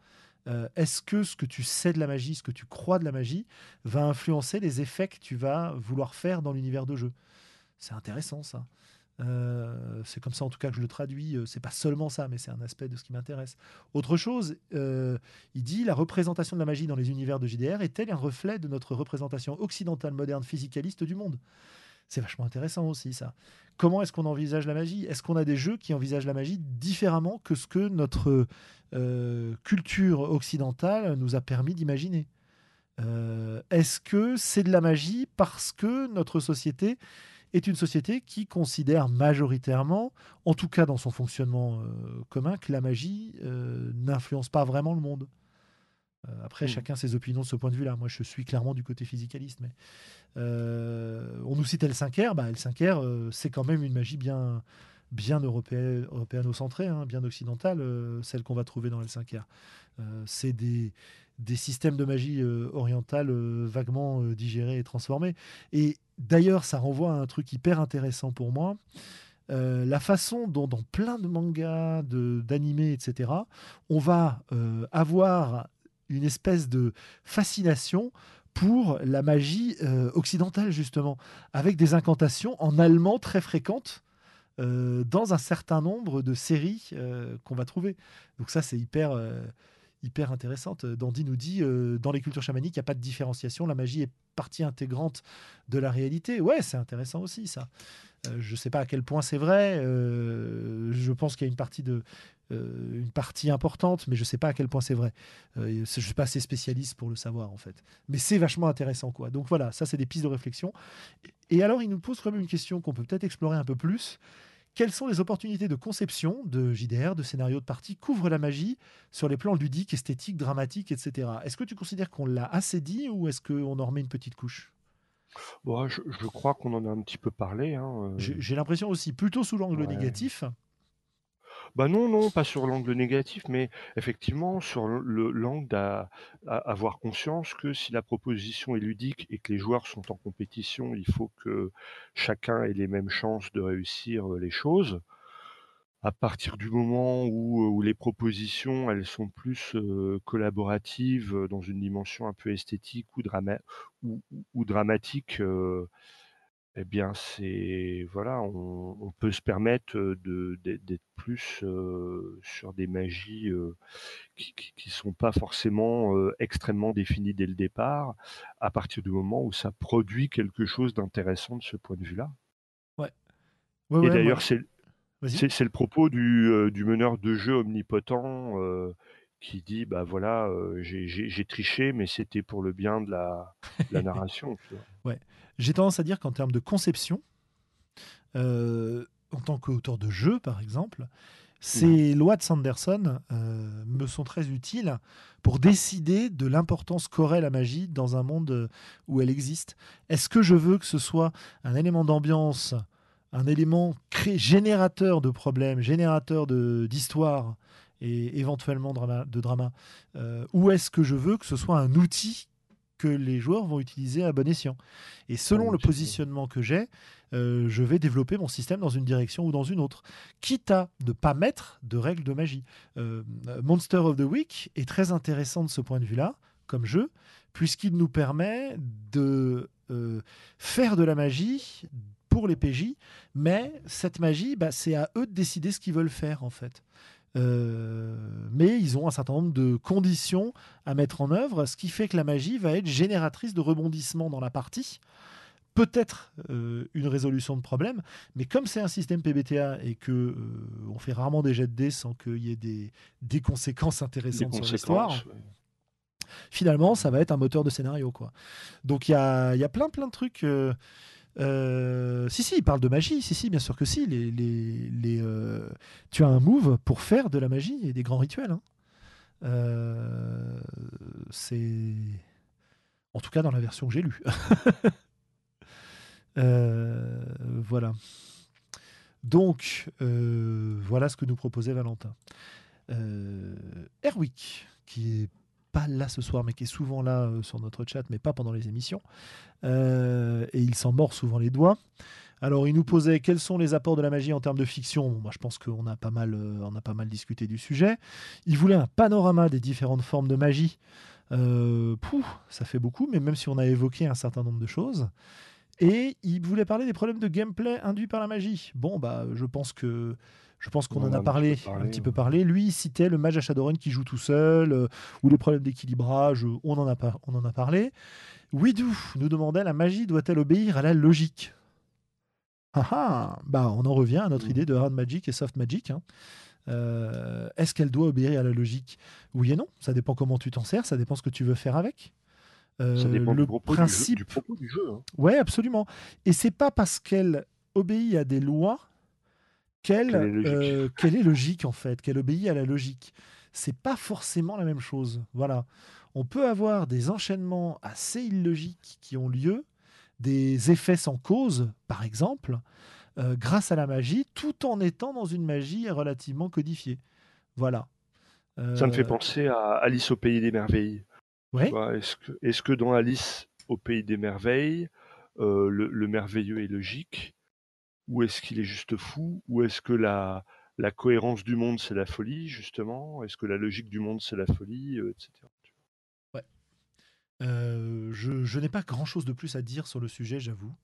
est-ce que ce que tu sais de la magie, ce que tu crois de la magie, va influencer les effets que tu vas vouloir faire dans l'univers de jeu? C'est intéressant ça. Euh, c'est comme ça en tout cas que je le traduis. Euh, c'est pas seulement ça, mais c'est un aspect de ce qui m'intéresse. Autre chose, euh, il dit la représentation de la magie dans les univers de JDR est-elle un reflet de notre représentation occidentale moderne physicaliste du monde? C'est vachement intéressant aussi ça. Comment est-ce qu'on envisage la magie? Est-ce qu'on a des jeux qui envisagent la magie différemment que ce que notre culture occidentale nous a permis d'imaginer? Est-ce que c'est de la magie parce que notre société est une société qui considère majoritairement, en tout cas dans son fonctionnement euh, commun, que la magie euh, n'influence pas vraiment le monde. Euh, après, mmh. chacun ses opinions de ce point de vue-là. Moi, je suis clairement du côté physicaliste. Mais on nous cite L5R. Bah, L5R, c'est quand même une magie bien, bien européenne, européano-centrée, hein, bien occidentale, celle qu'on va trouver dans L5R. c'est des, des systèmes de magie orientale vaguement digérés et transformés. Et D'ailleurs, ça renvoie à un truc hyper intéressant pour moi. Euh, la façon dont dans plein de mangas, d'animés, etc., on va euh, avoir une espèce de fascination pour la magie euh, occidentale, justement, avec des incantations en allemand très fréquentes dans un certain nombre de séries qu'on va trouver. Donc ça, c'est hyper hyper intéressante. Dandy nous dit euh, dans les cultures chamaniques, il n'y a pas de différenciation, la magie est partie intégrante de la réalité. Ouais, c'est intéressant aussi ça. Euh, je ne sais pas à quel point c'est vrai. euh, je pense qu'il y a une partie de une partie importante, mais je ne sais pas à quel point c'est vrai. Je ne suis pas assez spécialiste pour le savoir en fait. Mais c'est vachement intéressant quoi. Donc voilà, ça c'est des pistes de réflexion. Et alors il nous pose quand même une question qu'on peut peut-être explorer un peu plus. Quelles sont les opportunités de conception de JDR, de scénario de partie, couvrent la magie sur les plans ludiques, esthétiques, dramatiques, etc. Est-ce que tu considères qu'on l'a assez dit ou est-ce qu'on en remet une petite couche? Bon, je, je crois qu'on en a un petit peu parlé. hein, euh. J'ai j'ai l'impression aussi plutôt sous l'angle Ouais. négatif. Bah non, non, pas sur l'angle négatif, mais effectivement sur le- le- l'angle d'a- à avoir conscience que si la proposition est ludique et que les joueurs sont en compétition, il faut que chacun ait les mêmes chances de réussir euh, les choses. À partir du moment où, euh, les propositions, elles sont plus euh, collaboratives dans une dimension un peu esthétique ou, drama ou, ou- ou dramatique, eh bien, c'est voilà, on, on peut se permettre de d'être plus euh, sur des magies euh, qui, qui sont pas forcément euh, extrêmement définies dès le départ, à partir du moment où ça produit quelque chose d'intéressant de ce point de vue-là. Ouais, Et ouais, d'ailleurs, c'est Vas-y. c'est c'est le propos du, du meneur de jeu omnipotent qui dit bah voilà, euh, j'ai triché, mais c'était pour le bien de la, de la narration. tu vois. J'ai tendance à dire qu'en termes de conception, euh, en tant qu'auteur de jeu, par exemple, ces lois de Sanderson euh, me sont très utiles pour décider de l'importance qu'aurait la magie dans un monde où elle existe. Est-ce que je veux que ce soit un élément d'ambiance, un élément cré- générateur de problèmes, générateur de- d'histoires et éventuellement drama- de drama, euh, ou est-ce que je veux que ce soit un outil que les joueurs vont utiliser à bon escient? Et selon oui, le positionnement que j'ai, euh, je vais développer mon système dans une direction ou dans une autre, quitte à ne pas mettre de règles de magie. Euh, Monster of the Week est très intéressant de ce point de vue-là, comme jeu, puisqu'il nous permet de euh, faire de la magie pour les PJ, mais cette magie, bah, c'est à eux de décider ce qu'ils veulent faire en fait. Euh, mais ils ont un certain nombre de conditions à mettre en œuvre, ce qui fait que la magie va être génératrice de rebondissements dans la partie, peut-être euh, une résolution de problème, mais comme c'est un système PBTA et que euh, on fait rarement des jets de dés sans qu'il y ait des, des conséquences Des intéressantes sur l'histoire, finalement, ça va être un moteur de scénario. Quoi. Donc il y a, y a plein plein de trucs. Euh, si, si, il parle de magie. Si, si, bien sûr que si. Euh, tu as un move pour faire de la magie et des grands rituels. hein. Euh, c'est. En tout cas, dans la version que j'ai lue. Voilà. Donc, voilà ce que nous proposait Valentin. Erwick, qui est pas là ce soir, mais qui est souvent là euh, sur notre chat, mais pas pendant les émissions. Euh, et il s'en mord souvent les doigts. Alors, il nous posait quels sont les apports de la magie en termes de fiction. Bon, moi, je pense qu'on a pas mal, euh, a pas mal discuté du sujet. Il voulait un panorama des différentes formes de magie. Pouf, ça fait beaucoup, mais même si on a évoqué un certain nombre de choses. Et il voulait parler des problèmes de gameplay induits par la magie. Bon, bah, je pense que je pense qu'on On en a parlé, un petit peu parlé. Lui, il citait le mage à Shadowrun qui joue tout seul, euh, ou les problèmes d'équilibrage, euh, on, en a par- on en a parlé. Widou nous demandait la magie doit-elle obéir à la logique? Ah ah Bah, on en revient à notre Mhm. idée de hard magic et soft magic. hein. Euh, Est-ce qu'elle doit obéir à la logique? Oui et non. Ça dépend comment tu t'en sers, ça dépend ce que tu veux faire avec. Euh, Ça dépend le du, principe du, jeu, du propos du jeu. hein. Ouais, absolument. Et c'est pas parce qu'elle obéit à des lois qu'elle Qu'elle est logique? euh, qu'elle est logique en fait, qu'elle obéit à la logique. C'est pas forcément la même chose. Voilà. On peut avoir des enchaînements assez illogiques qui ont lieu, des effets sans cause, par exemple, euh, grâce à la magie, tout en étant dans une magie relativement codifiée. Voilà. Ça me fait Euh, penser à Alice au pays des merveilles. ouais. Est-ce que, dans Alice au pays des merveilles, le, le merveilleux est logique? Ou est-ce qu'il est juste fou? Ou est-ce que la, la cohérence du monde, c'est la folie, justement? Est-ce que la logique du monde, c'est la folie euh, etc. Euh, je je n'ai pas grand-chose de plus à dire sur le sujet, j'avoue.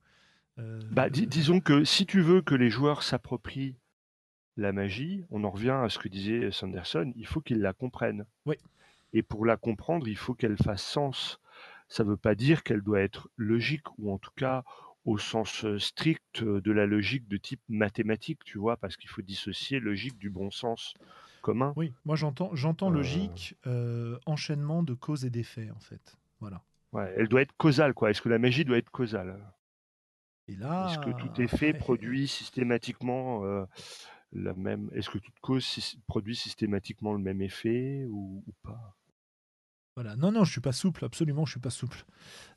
Euh, Bah, dis- disons que si tu veux que les joueurs s'approprient la magie, on en revient à ce que disait Sanderson, il faut qu'ils la comprennent. Oui. Et pour la comprendre, il faut qu'elle fasse sens. Ça ne veut pas dire qu'elle doit être logique, ou en tout cas au sens strict de la logique de type mathématique, tu vois, parce qu'il faut dissocier logique du bon sens commun. Oui, moi j'entends, j'entends logique, enchaînement de causes et d'effets, en fait. Voilà. Ouais, elle doit être causale, quoi. Est-ce que la magie doit être causale Et là. Est-ce que tout effet produit systématiquement la même. Est-ce que toute cause produit systématiquement le même effet ou, pas? Voilà. Non, non, je suis pas souple, absolument, je suis pas souple.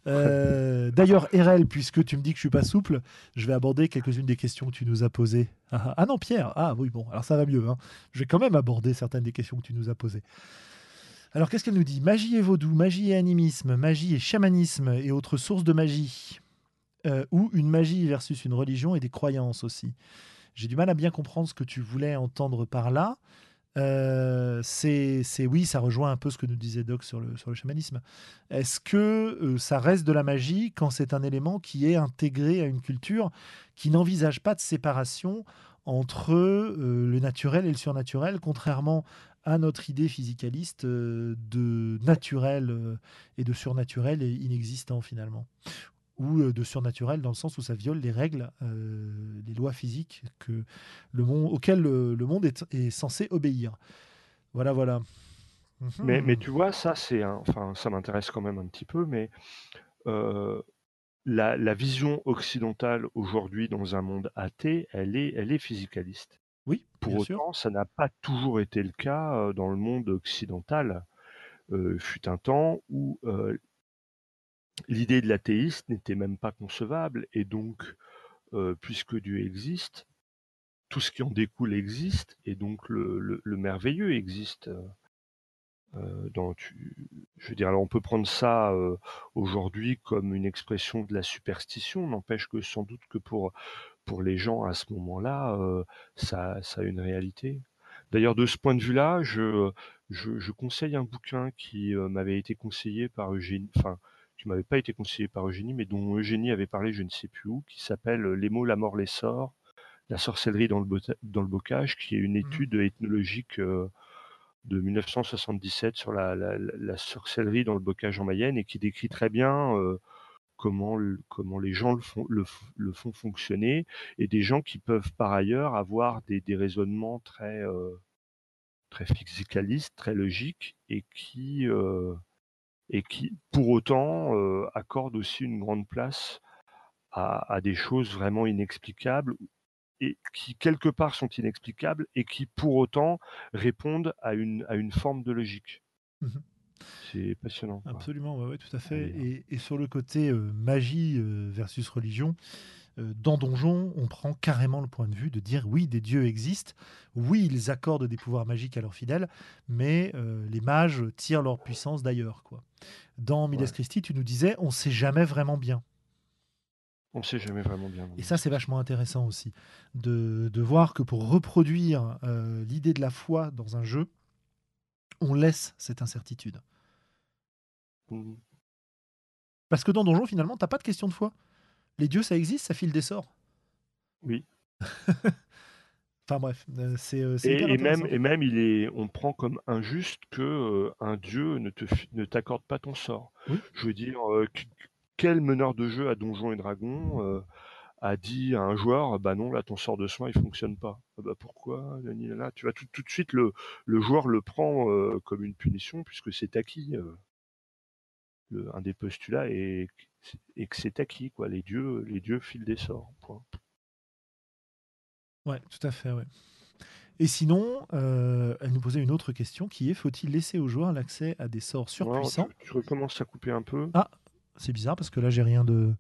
Euh, d'ailleurs, RL, puisque tu me dis que je suis pas souple, je vais aborder quelques-unes des questions que tu nous as posées. Ah, ah, ah non, Pierre, ah oui, bon, alors ça va mieux. Hein. Je vais quand même aborder certaines des questions que tu nous as posées. Alors, qu'est-ce qu'elle nous dit? Magie et vaudou, magie et animisme, magie et chamanisme et autres sources de magie. Euh, ou une magie versus une religion et des croyances aussi. J'ai du mal à bien comprendre ce que tu voulais entendre par là. Euh, c'est oui, ça rejoint un peu ce que nous disait Doc sur le, sur le chamanisme. Est-ce que euh, ça reste de la magie quand c'est un élément qui est intégré à une culture qui n'envisage pas de séparation entre euh, le naturel et le surnaturel, contrairement à notre idée physicaliste de naturel et de surnaturel et inexistant finalement? Ou euh, de surnaturel dans le sens où ça viole les règles, euh, les lois physiques que le monde, auxquelles le, monde est, censé obéir. Voilà, voilà. Mais, mais, tu vois, ça, c'est enfin, ça m'intéresse quand même un petit peu, mais euh, la, la, vision occidentale aujourd'hui dans un monde athée, elle est, elle est physicaliste. Oui, pour autant, ça n'a pas toujours été le cas dans le monde occidental. Euh, fut un temps où l'idée de l'athéiste n'était même pas concevable, et donc, puisque Dieu existe, tout ce qui en découle existe, et donc le, merveilleux existe. dans, je veux dire, alors on peut prendre ça aujourd'hui comme une expression de la superstition, n'empêche que sans doute que pour, les gens à ce moment-là, ça, a une réalité. D'ailleurs, de ce point de vue-là, je, conseille un bouquin qui m'avait été conseillé par Eugénie, enfin, qui m'avait pas été conseillé par Eugénie, mais dont Eugénie avait parlé je ne sais plus où, qui s'appelle Les mots, la mort, les sorts, la sorcellerie dans le, dans le bocage, qui est une mmh étude ethnologique de 1977 sur la, la, sorcellerie dans le bocage en Mayenne et qui décrit très bien comment, comment les gens le font, le, font fonctionner et des gens qui peuvent par ailleurs avoir des, des raisonnements très, très physicalistes, très logiques et qui et qui, pour autant, euh, accorde aussi une grande place à, des choses vraiment inexplicables et qui, quelque part, sont inexplicables et qui, pour autant, répondent à une, à une forme de logique. Mmh C'est passionnant. Absolument, ouais, tout à fait. Et, et, sur le côté euh, magie euh, versus religion, dans Donjon, on prend carrément le point de vue de dire oui, des dieux existent, oui, ils accordent des pouvoirs magiques à leurs fidèles, mais euh, les mages tirent leur puissance d'ailleurs. quoi. Dans Miles Christi, tu nous disais, on sait jamais vraiment bien. On sait jamais vraiment bien. Et ça, c'est vachement intéressant aussi, de, voir que pour reproduire euh, l'idée de la foi dans un jeu, on laisse cette incertitude. Mmh. Parce que dans Donjon, finalement, t'as pas de question de foi les dieux, ça existe, ça file des sorts. Oui. enfin bref, euh, c'est. Euh, et, même, et même, il est, on prend comme injuste que euh, un dieu ne te, ne t'accorde pas ton sort. Je veux dire, quel meneur de jeu à Donjons et Dragons a dit à un joueur, bah non, là ton sort de soin il fonctionne pas. Ah bah pourquoi là, Tu vas tout, tout, de suite le, le joueur le prend comme une punition puisque c'est acquis. Le, un des postulats est et que c'est acquis, quoi. Les dieux, les dieux filent des sorts. Point. Ouais, tout à fait, ouais. Et sinon, euh, elle nous posait une autre question qui est faut-il laisser aux joueurs l'accès à des sorts surpuissants? Je recommence à couper un peu. Ah, c'est bizarre parce que là j'ai rien de.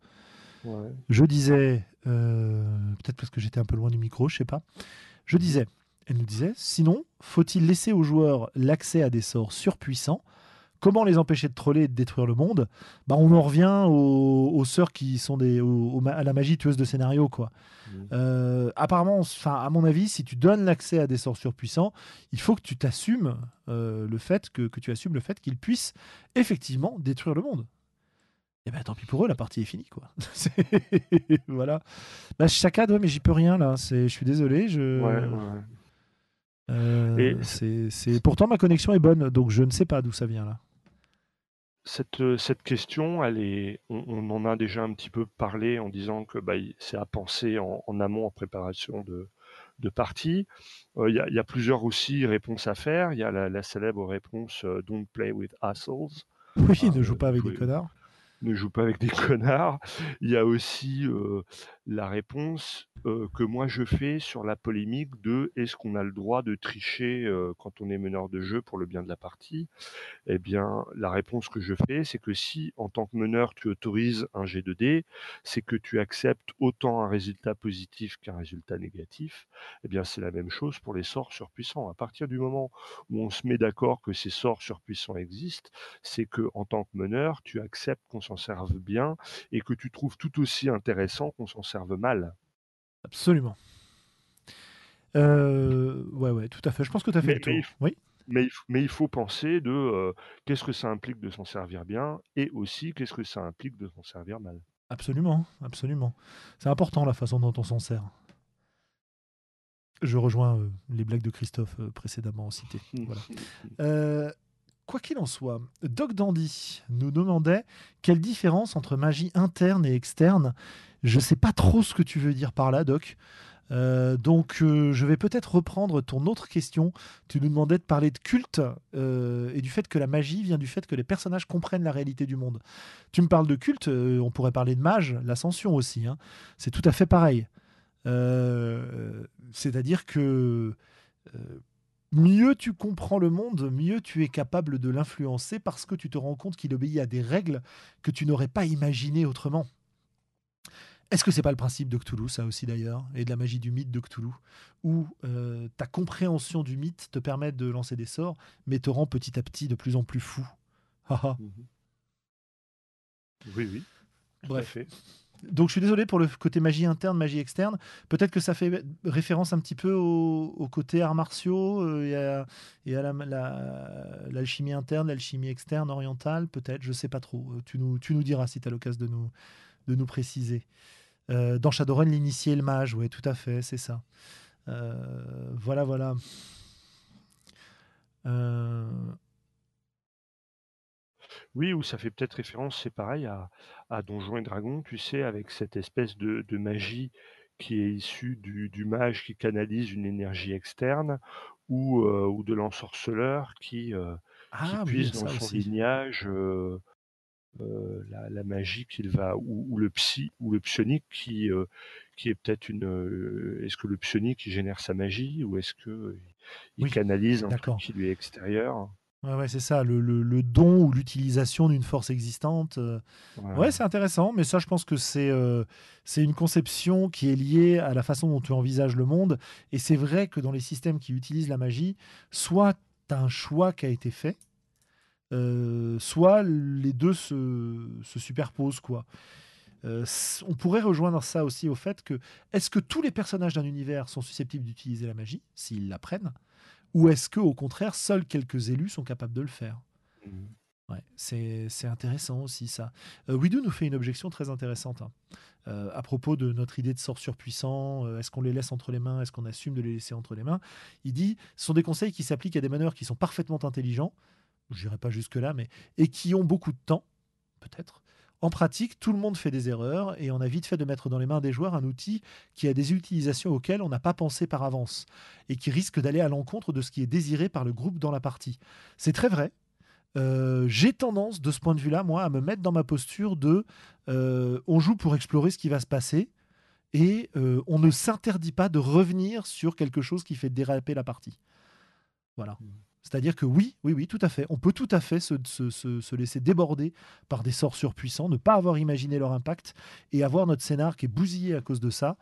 Je disais, euh, peut-être parce que j'étais un peu loin du micro, je sais pas. Je disais, elle nous disait, sinon, faut-il laisser aux joueurs l'accès à des sorts surpuissants? Comment les empêcher de troller et de détruire le monde bah, On en revient aux, sœurs qui sont des, à la magie tueuse de scénario. Quoi. Mmh. Euh, apparemment, à mon avis, si tu donnes l'accès à des sorts surpuissants, il faut que tu t'assumes euh, le fait que, tu assumes le fait qu'ils puissent effectivement détruire le monde. Et eh ben tant pis pour eux, la partie est finie quoi. voilà. Bah, chacun, mais j'y peux rien là. je suis désolé. Je... Euh, c'est pourtant ma connexion est bonne, donc je ne sais pas d'où ça vient là. Cette, cette question, elle est, on, en a déjà un petit peu parlé en disant que bah, c'est à penser en, amont, en préparation de, de partie. Il y, y, a plusieurs aussi réponses à faire. Il y a la, célèbre réponse Don't play with assholes. Oui, ne joue pas avec des connards ne joue pas avec des connards. Il y a aussi la réponse que moi je fais sur la polémique de est-ce qu'on a le droit de tricher quand on est meneur de jeu pour le bien de la partie? Eh bien, la réponse que je fais, c'est que si en tant que meneur tu autorises un G2D, c'est que tu acceptes autant un résultat positif qu'un résultat négatif. Eh bien, c'est la même chose pour les sorts surpuissants. À partir du moment où on se met d'accord que ces sorts surpuissants existent, c'est que en tant que meneur, tu acceptes qu'on s'en serve bien et que tu trouves tout aussi intéressant qu'on s'en serve mal. Absolument. Euh, ouais, ouais, tout à fait. Je pense que tu as fait le tour. Mais, oui. Mais il, mais il, faut penser de euh, qu'est-ce que ça implique de s'en servir bien et aussi qu'est-ce que ça implique de s'en servir mal. Absolument, absolument. C'est important la façon dont on s'en sert. Je rejoins euh, les blagues de Christophe précédemment citées. Voilà. Quoi qu'il en soit, Doc Dandy nous demandait quelle différence entre magie interne et externe. Je ne sais pas trop ce que tu veux dire par là, Doc. Euh, donc, euh, je vais peut-être reprendre ton autre question. Tu nous demandais de parler de culte euh, et du fait que la magie vient du fait que les personnages comprennent la réalité du monde. Tu me parles de culte, on pourrait parler de mage, l'ascension aussi. Hein. C'est tout à fait pareil. C'est-à-dire que mieux tu comprends le monde, mieux tu es capable de l'influencer parce que tu te rends compte qu'il obéit à des règles que tu n'aurais pas imaginées autrement. Est-ce que c'est pas le principe de Cthulhu, ça aussi d'ailleurs, et de la magie du mythe de Cthulhu, où euh, ta compréhension du mythe te permet de lancer des sorts, mais te rend petit à petit de plus en plus fou? Mhm. oui, oui. Bref. Donc je suis désolé pour le côté magie interne, magie externe. Peut-être que ça fait référence un petit peu au, côté arts martiaux euh, et à, l'alchimie interne, l'alchimie externe, orientale, peut-être, je sais pas trop. Euh, tu nous, tu nous diras si tu as l'occasion de nous, de nous préciser. Euh, dans Shadowrun, l'initié et le mage, oui, tout à fait, c'est ça. voilà, voilà. Oui, ou ça fait peut-être référence, c'est pareil, à, à Donjons et Dragons, tu sais, avec cette espèce de, magie qui est issue du, mage qui canalise une énergie externe, ou, euh, ou de l'ensorceleur qui, euh, ah puise dans son lignage euh, la, magie qu'il va, ou, le psy, ou le psionique qui, qui est peut-être une. est-ce que le psionique qui génère sa magie, ou est-ce que il canalise un truc qui lui est extérieur? Ouais, c'est ça, le, le, don ou l'utilisation d'une force existante. Euh. Ouais, c'est intéressant, mais ça, je pense que c'est euh, c'est une conception qui est liée à la façon dont tu envisages le monde. Et c'est vrai que dans les systèmes qui utilisent la magie, soit tu as un choix qui a été fait, euh, soit les deux se, se superposent. quoi. on pourrait rejoindre ça aussi au fait que est-ce que tous les personnages d'un univers sont susceptibles d'utiliser la magie, s'ils l'apprennent? Ou est-ce que, au contraire, seuls quelques élus sont capables de le faire? Mmh. ouais, c'est, intéressant aussi ça. Euh, Widou nous fait une objection très intéressante hein. euh, à propos de notre idée de sort surpuissant. Euh, est-ce qu'on les laisse entre les mains? Est-ce qu'on assume de les laisser entre les mains? Il dit ce sont des conseils qui s'appliquent à des meneurs qui sont parfaitement intelligents, je n'irai pas jusque-là, mais et qui ont beaucoup de temps, peut-être, en pratique, tout le monde fait des erreurs et on a vite fait de mettre dans les mains des joueurs un outil qui a des utilisations auxquelles on n'a pas pensé par avance et qui risque d'aller à l'encontre de ce qui est désiré par le groupe dans la partie. C'est très vrai. Euh, j'ai tendance, de ce point de vue-là, moi, à me mettre dans ma posture de euh, on joue pour explorer ce qui va se passer et euh, on ne s'interdit pas de revenir sur quelque chose qui fait déraper la partie. Voilà. C'est-à-dire que oui, oui, oui, tout à fait. On peut tout à fait se, laisser déborder par des sorts surpuissants, ne pas avoir imaginé leur impact et avoir notre scénar qui est bousillé à cause de ça.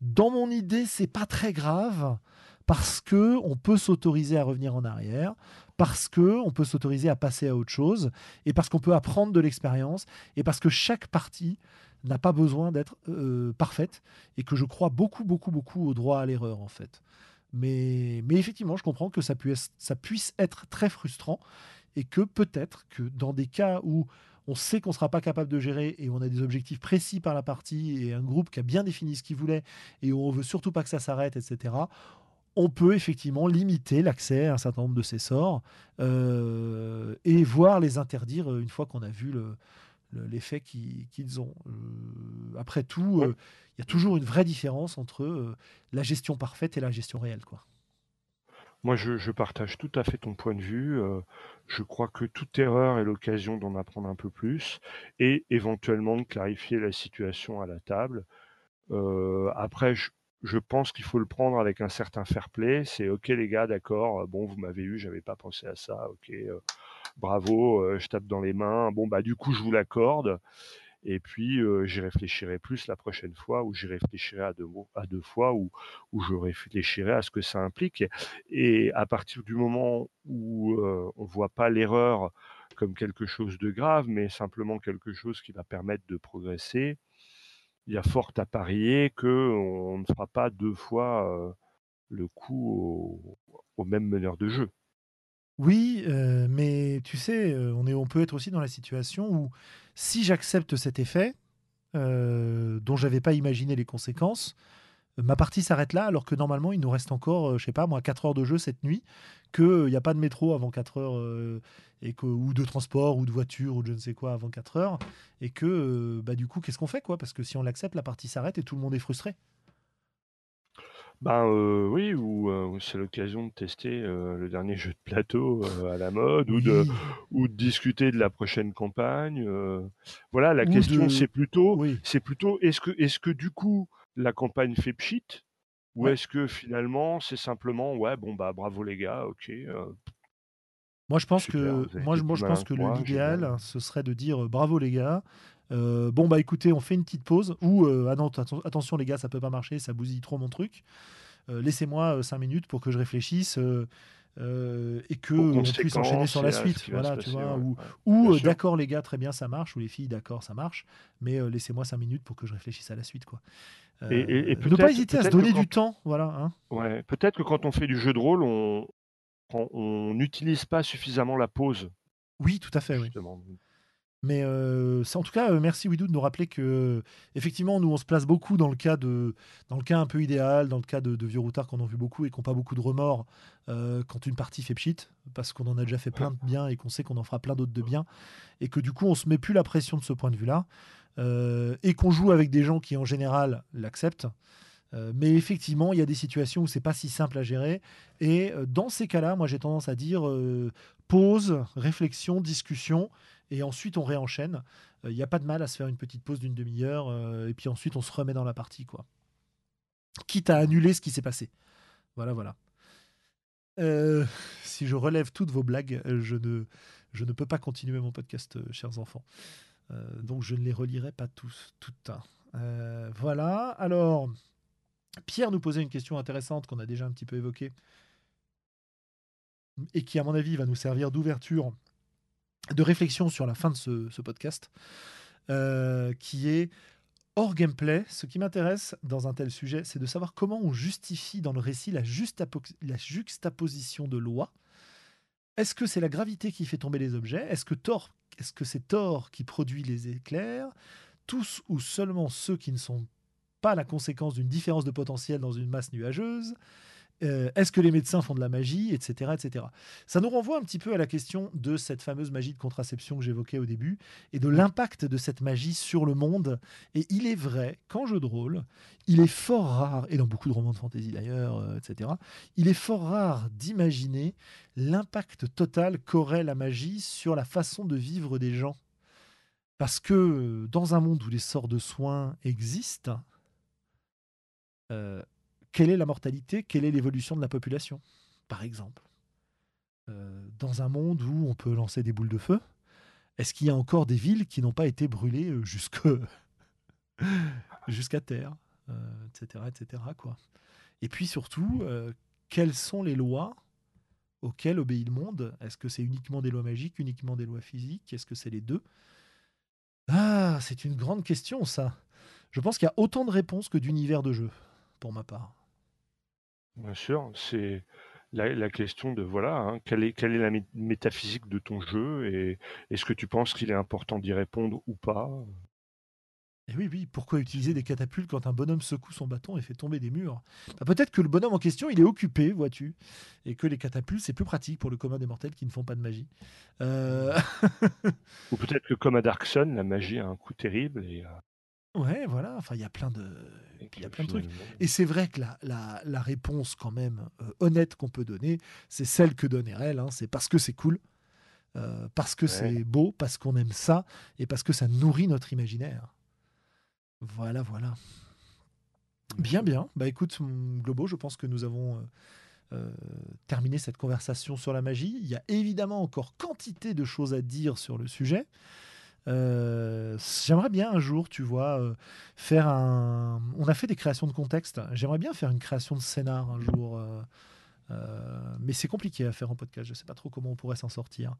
Dans mon idée, c'est pas très grave parce que on peut s'autoriser à revenir en arrière, parce que on peut s'autoriser à passer à autre chose et parce qu'on peut apprendre de l'expérience et parce que chaque partie n'a pas besoin d'être euh, parfaite et que je crois beaucoup, beaucoup, beaucoup au droit à l'erreur en fait. Mais, effectivement, je comprends que ça puisse, être très frustrant et que peut-être que dans des cas où on sait qu'on ne sera pas capable de gérer et on a des objectifs précis par la partie et un groupe qui a bien défini ce qu'il voulait et où on veut surtout pas que ça s'arrête, etc., on peut effectivement limiter l'accès à un certain nombre de ces sorts euh, et voir les interdire une fois qu'on a vu l'effet qu'ils ont. Euh, après tout, euh, il y a toujours une vraie différence entre la gestion parfaite et la gestion réelle. Quoi. Moi, je, partage tout à fait ton point de vue. je crois que toute erreur est l'occasion d'en apprendre un peu plus et éventuellement de clarifier la situation à la table. après, je, je pense qu'il faut le prendre avec un certain fair play. C'est ok les gars, d'accord. Euh, bon, vous m'avez eu, j'avais pas pensé à ça. Ok, euh, bravo, je tape dans les mains. Bon bah du coup je vous l'accorde. Et puis j'y réfléchirai plus la prochaine fois, ou j'y réfléchirai à deux, fois, ou, je réfléchirai à ce que ça implique. Et à partir du moment où on voit pas l'erreur comme quelque chose de grave, mais simplement quelque chose qui va permettre de progresser, il y a fort à parier qu'on ne fera pas deux fois le coup au, même meneur de jeu. Oui, mais tu sais, on, est, on peut être aussi dans la situation où si j'accepte cet effet, dont j'avais pas imaginé les conséquences, ma partie s'arrête là, alors que normalement, il nous reste encore, je sais pas, moi, 4 heures de jeu cette nuit, qu'il n'y a pas de métro avant 4 heures, et que, ou de transport, ou de voiture, ou de je ne sais quoi avant 4 heures, et que, bah, du coup, qu'est-ce qu'on fait, quoi? Parce que si on l'accepte, la partie s'arrête et tout le monde est frustré. Ben oui, ou c'est l'occasion de tester le dernier jeu de plateau à la mode, ou, de, ou de discuter de la prochaine campagne. voilà, la question c'est plutôt, c'est plutôt, est-ce que, est-ce que du coup la campagne fait pchit ou est-ce que finalement c'est simplement ouais bon bah bravo les gars ok moi je pense que moi, je pense que l'idéal ce serait de dire bravo les gars bon bah écoutez on fait une petite pause ou ah non attention les gars ça peut pas marcher ça bousille trop mon truc laissez-moi cinq minutes pour que je réfléchisse euh, et que on puisse enchaîner sur la suite. Voilà, tu vois, ou, euh, d'accord les gars, très bien, ça marche, ou les filles, d'accord, ça marche, mais euh, laissez-moi 5 minutes pour que je réfléchisse à la suite, quoi. et, ne pas hésiter à se donner du temps, voilà. Hein. Ouais, peut-être que quand on fait du jeu de rôle, on n'utilise pas suffisamment la pause. Oui, tout à fait. Oui. Mais euh, en tout cas, euh, merci Widou de nous rappeler que effectivement, nous on se place beaucoup dans le cas de, dans le cas un peu idéal, dans le cas de, vieux routards qu'on a vu beaucoup et qui n'ont pas beaucoup de remords euh, quand une partie fait pchit, parce qu'on en a déjà fait plein de bien et qu'on sait qu'on en fera plein d'autres de bien, et que du coup on se met plus la pression de ce point de vue-là, et qu'on joue avec des gens qui en général l'acceptent. mais effectivement, il y a des situations où c'est pas si simple à gérer. Et dans ces cas-là, moi j'ai tendance à dire pause, réflexion, discussion et ensuite on réenchaîne. Il euh, n'y a pas de mal à se faire une petite pause d'une demi-heure, euh, et puis ensuite on se remet dans la partie, quoi. Quitte à annuler ce qui s'est passé. Voilà, voilà. Euh, si je relève toutes vos blagues, je ne, je ne peux pas continuer mon podcast, chers enfants. donc je ne les relirai pas tous, toutes. voilà. Alors, Pierre nous posait une question intéressante qu'on a déjà un petit peu évoquée et qui, à mon avis, va nous servir d'ouverture de réflexion sur la fin de ce, podcast, euh, qui est hors gameplay. Ce qui m'intéresse dans un tel sujet, c'est de savoir comment on justifie dans le récit la, la juxtaposition de lois. Est-ce que c'est la gravité qui fait tomber les objets? Est-ce que Thor, est-ce que c'est Thor qui produit les éclairs? Tous ou seulement ceux qui ne sont pas la conséquence d'une différence de potentiel dans une masse nuageuse? Euh, est-ce que les médecins font de la magie, etc., etc. Ça nous renvoie un petit peu à la question de cette fameuse magie de contraception que j'évoquais au début et de l'impact de cette magie sur le monde. Et il est vrai qu'en jeu de rôle, il est fort rare, et dans beaucoup de romans de fantasy d'ailleurs, euh, etc., il est fort rare d'imaginer l'impact total qu'aurait la magie sur la façon de vivre des gens. Parce que dans un monde où les sorts de soins existent, euh, quelle est la mortalité, quelle est l'évolution de la population, par exemple. Euh, dans un monde où on peut lancer des boules de feu, est-ce qu'il y a encore des villes qui n'ont pas été brûlées euh, jusqu'à terre, etc., euh, etc. Et puis surtout, quelles sont les lois auxquelles obéit le monde? Est-ce que c'est uniquement des lois magiques, uniquement des lois physiques? Est-ce que c'est les deux? Ah, c'est une grande question, ça. Je pense qu'il y a autant de réponses que d'univers de jeu, pour ma part. Bien sûr, c'est la, question de voilà, hein, quelle est, quelle est la métaphysique de ton jeu et est-ce que tu penses qu'il est important d'y répondre ou pas? Et oui, oui, pourquoi utiliser des catapultes quand un bonhomme secoue son bâton et fait tomber des murs? Bah, Peut-être que le bonhomme en question, il est occupé, vois-tu, et que les catapultes, c'est plus pratique pour le commun des mortels qui ne font pas de magie. Euh, Ou peut-être que comme à Dark Sun, la magie a un coup terrible et, euh, ouais, voilà, enfin, il y a plein de, il y a que plein de trucs. Et c'est vrai que la, la, la réponse, quand même, euh, honnête qu'on peut donner, c'est celle que donne RL, hein, c'est parce que c'est cool, euh, parce que Ouais. c'est beau, parce qu'on aime ça, et parce que ça nourrit notre imaginaire. Voilà, voilà. Bien, bien. Bah écoute, Globo, je pense que nous avons euh, euh, terminé cette conversation sur la magie. Il y a évidemment encore quantité de choses à dire sur le sujet. Euh, J'aimerais bien un jour, tu vois, euh, faire un. On a fait des créations de contexte. J'aimerais bien faire une création de scénar un jour. euh, mais c'est compliqué à faire en podcast. Je ne sais pas trop comment on pourrait s'en sortir.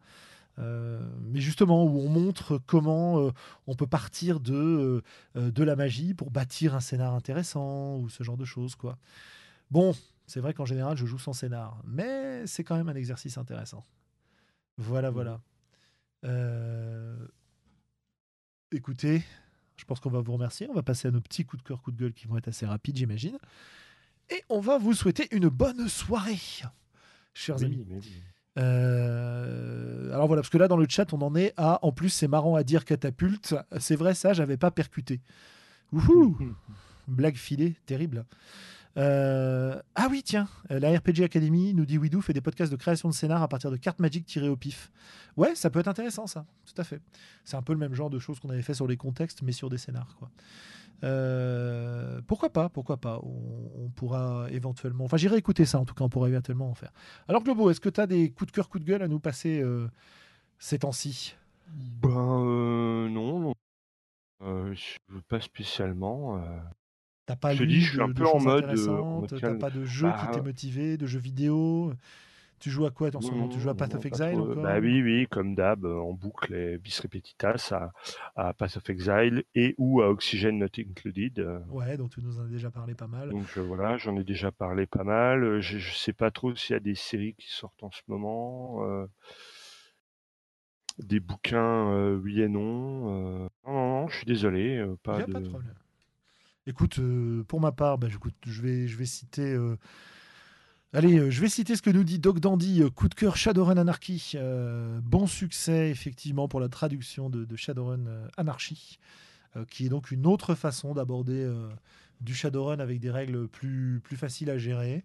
Mais justement, où on montre comment on peut partir de, de la magie pour bâtir un scénar intéressant ou ce genre de choses. quoi. Bon, c'est vrai qu'en général, je joue sans scénar, mais c'est quand même un exercice intéressant. Voilà, Mhm. voilà. Euh, Écoutez, je pense qu'on va vous remercier. On va passer à nos petits coups de cœur, coups de gueule qui vont être assez rapides, j'imagine. Et on va vous souhaiter une bonne soirée, chers Oui, amis. oui. Euh, alors voilà, parce que là dans le chat, on en est à. En plus, c'est marrant à dire catapulte. C'est vrai, ça, j'avais pas percuté. Wouhou Blague filée, terrible. Euh, ah oui, tiens, euh, la RPG Academy nous dit Widou fait des podcasts de création de scénar à partir de cartes magiques tirées au pif. Ouais, ça peut être intéressant, ça, tout à fait. C'est un peu le même genre de choses qu'on avait fait sur les contextes, mais sur des scénars, quoi. Euh, pourquoi pas, pourquoi pas on, pourra éventuellement. Enfin, j'irai écouter ça, en tout cas, on pourra éventuellement en faire. Alors, Globo, est-ce que tu as des coups de cœur, coups de gueule à nous passer ces temps-ci? Ben non, non. Pas spécialement. Euh. T'as pas Je lu dis, je suis de, un peu en mode, euh, T'as pas de jeu qui Bah, t'est motivé, de jeux vidéo Tu joues à quoi en ce moment? Tu joues à Path of Exile encore Bah oui, oui, comme d'hab, euh, en boucle et bis repetitas à, à Path of Exile et ou à Oxygen Not Included. euh. Ouais, donc tu nous en as déjà parlé pas mal. Donc euh, voilà, j'en ai déjà parlé pas mal. Euh, Je, je sais pas trop s'il y a des séries qui sortent en ce moment. euh, des bouquins, euh, oui et non. euh. Non, non, non, je suis désolé. euh, pas a de... pas de problème. Écoute, euh, pour ma part, bah, je, vais, citer. euh, Allez, euh, je vais citer ce que nous dit Doc Dandy, coup de cœur Shadowrun Anarchy. Bon succès, effectivement, pour la traduction de, Shadowrun Anarchy, qui est donc une autre façon d'aborder du Shadowrun avec des règles plus, plus faciles à gérer.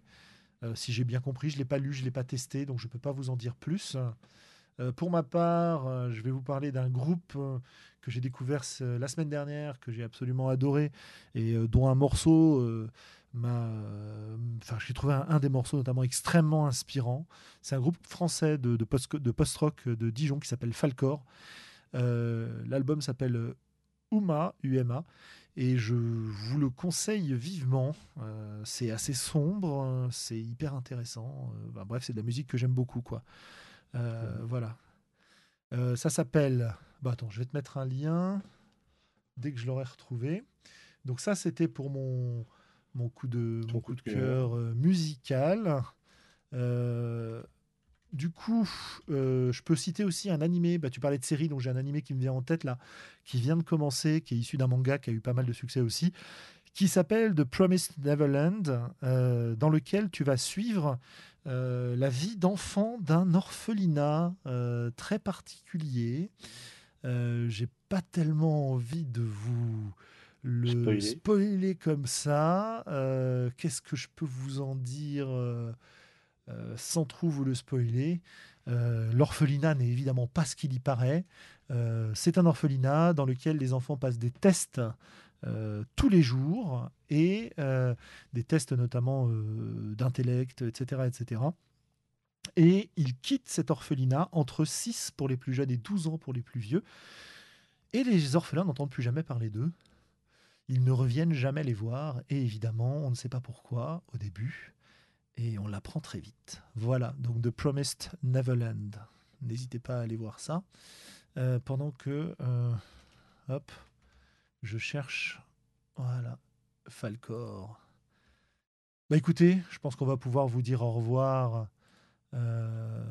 Si j'ai bien compris, je ne l'ai pas lu, je ne l'ai pas testé, donc je ne peux pas vous en dire plus. Euh, pour ma part, euh, je vais vous parler d'un groupe euh, que j'ai découvert la semaine dernière, que j'ai absolument adoré, et dont un morceau m'a. Enfin, j'ai trouvé un, des morceaux notamment extrêmement inspirant. C'est un groupe français de, de post- de post-rock de Dijon qui s'appelle Falcor. L'album s'appelle Uma, UMA, et je vous le conseille vivement. C'est assez sombre, euh, c'est hyper intéressant. Bref, c'est de la musique que j'aime beaucoup, quoi. Euh, Voilà. Euh, ça s'appelle. Bah attends, je vais te mettre un lien dès que je l'aurai retrouvé. Donc ça, c'était pour mon mon coup de Ton mon coup de cœur. cœur euh, musical. Euh, du coup, euh, je peux citer aussi un animé. Bah, tu parlais de série, donc j'ai un animé qui me vient en tête là, qui vient de commencer, qui est issu d'un manga qui a eu pas mal de succès aussi, qui s'appelle The Promised Neverland, euh, dans lequel tu vas suivre euh, la vie d'enfant d'un orphelinat euh, très particulier. Euh, j'ai pas tellement envie de vous le Spoiler. spoiler comme ça. Qu'est-ce que je peux vous en dire sans trop vous le spoiler? Euh, L'orphelinat n'est évidemment pas ce qu'il y paraît. Euh, C'est un orphelinat dans lequel les enfants passent des tests euh, tous les jours et euh, des tests notamment euh, d'intellect, etc., etc. Et ils quittent cet orphelinat entre 6 pour les plus jeunes et 12 ans pour les plus vieux. Et les orphelins n'entendent plus jamais parler d'eux. Ils ne reviennent jamais les voir. Et évidemment, on ne sait pas pourquoi au début. Et on l'apprend très vite. Voilà, donc The Promised Neverland. N'hésitez pas à aller voir ça. Pendant que, hop, je cherche, voilà, Falcor. Bah écoutez, je pense qu'on va pouvoir vous dire au revoir euh,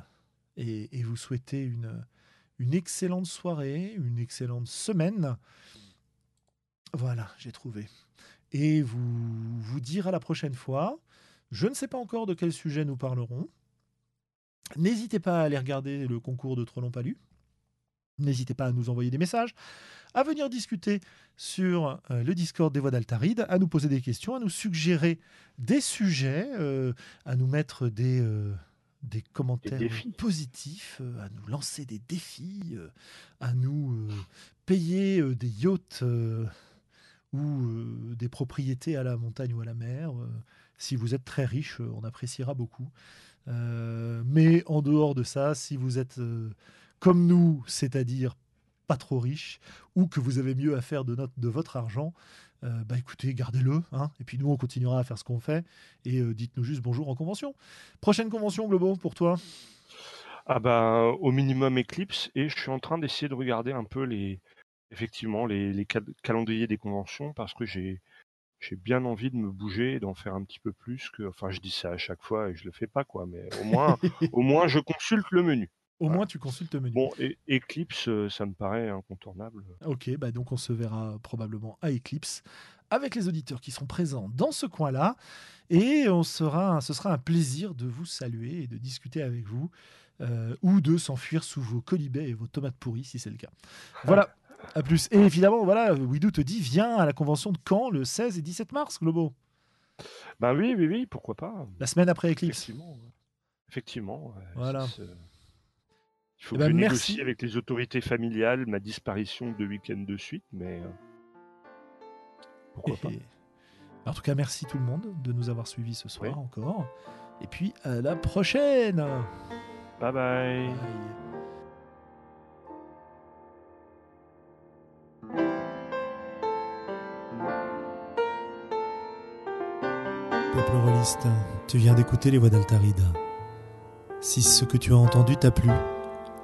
et, vous souhaiter une, une excellente soirée, une excellente semaine. Voilà, j'ai trouvé. Et vous vous dire à la prochaine fois. Je ne sais pas encore de quel sujet nous parlerons. N'hésitez pas à aller regarder le concours de Trollon Palu. N'hésitez pas à nous envoyer des messages, à venir discuter sur euh, le Discord des Voix d'Altaride, à nous poser des questions, à nous suggérer des sujets, euh, à nous mettre des, euh, des commentaires positifs, euh, à nous lancer des défis, à nous payer des yachts ou des propriétés à la montagne ou à la mer. si vous êtes très riche, on appréciera beaucoup. Mais en dehors de ça, si vous êtes comme nous, c'est-à-dire pas trop riche, ou que vous avez mieux à faire de, notre, de votre argent, euh, bah écoutez, gardez-le. hein, et puis nous, on continuera à faire ce qu'on fait. Et euh, dites-nous juste bonjour en convention. Prochaine convention, Globo, pour toi? Ah bah, au minimum Eclipse, et je suis en train d'essayer de regarder un peu les, effectivement, les, les cal- calendriers des conventions, parce que j'ai, j'ai bien envie de me bouger et d'en faire un petit peu plus que, enfin, je dis ça à chaque fois et je le fais pas, quoi, mais au moins, au moins, je consulte le menu. Au Voilà. moins, tu consultes le menu. Bon, et Eclipse, euh, ça me paraît incontournable. Ok, bah donc on se verra probablement à Eclipse avec les auditeurs qui seront présents dans ce coin-là. Et on sera, ce sera un plaisir de vous saluer et de discuter avec vous. euh, ou de s'enfuir sous vos colibets et vos tomates pourries si c'est le cas. Voilà, à plus. Et évidemment, voilà, Widou te dit viens à la convention de Caen le 16 et 17 mars, Globo, Ben oui, oui, oui, pourquoi pas. la semaine après Eclipse. Effectivement. Effectivement. Voilà. se- Il faut Eh que ben, je merci. négocie avec les autorités familiales ma disparition de week-end de suite, mais euh, pourquoi pas. En tout cas, merci tout le monde de nous avoir suivis ce soir Oui. encore. Et puis à la prochaine. Bye bye. Bye. Peuple rôliste, tu viens d'écouter les voix d'Altaride. Si ce que tu as entendu t'a plu,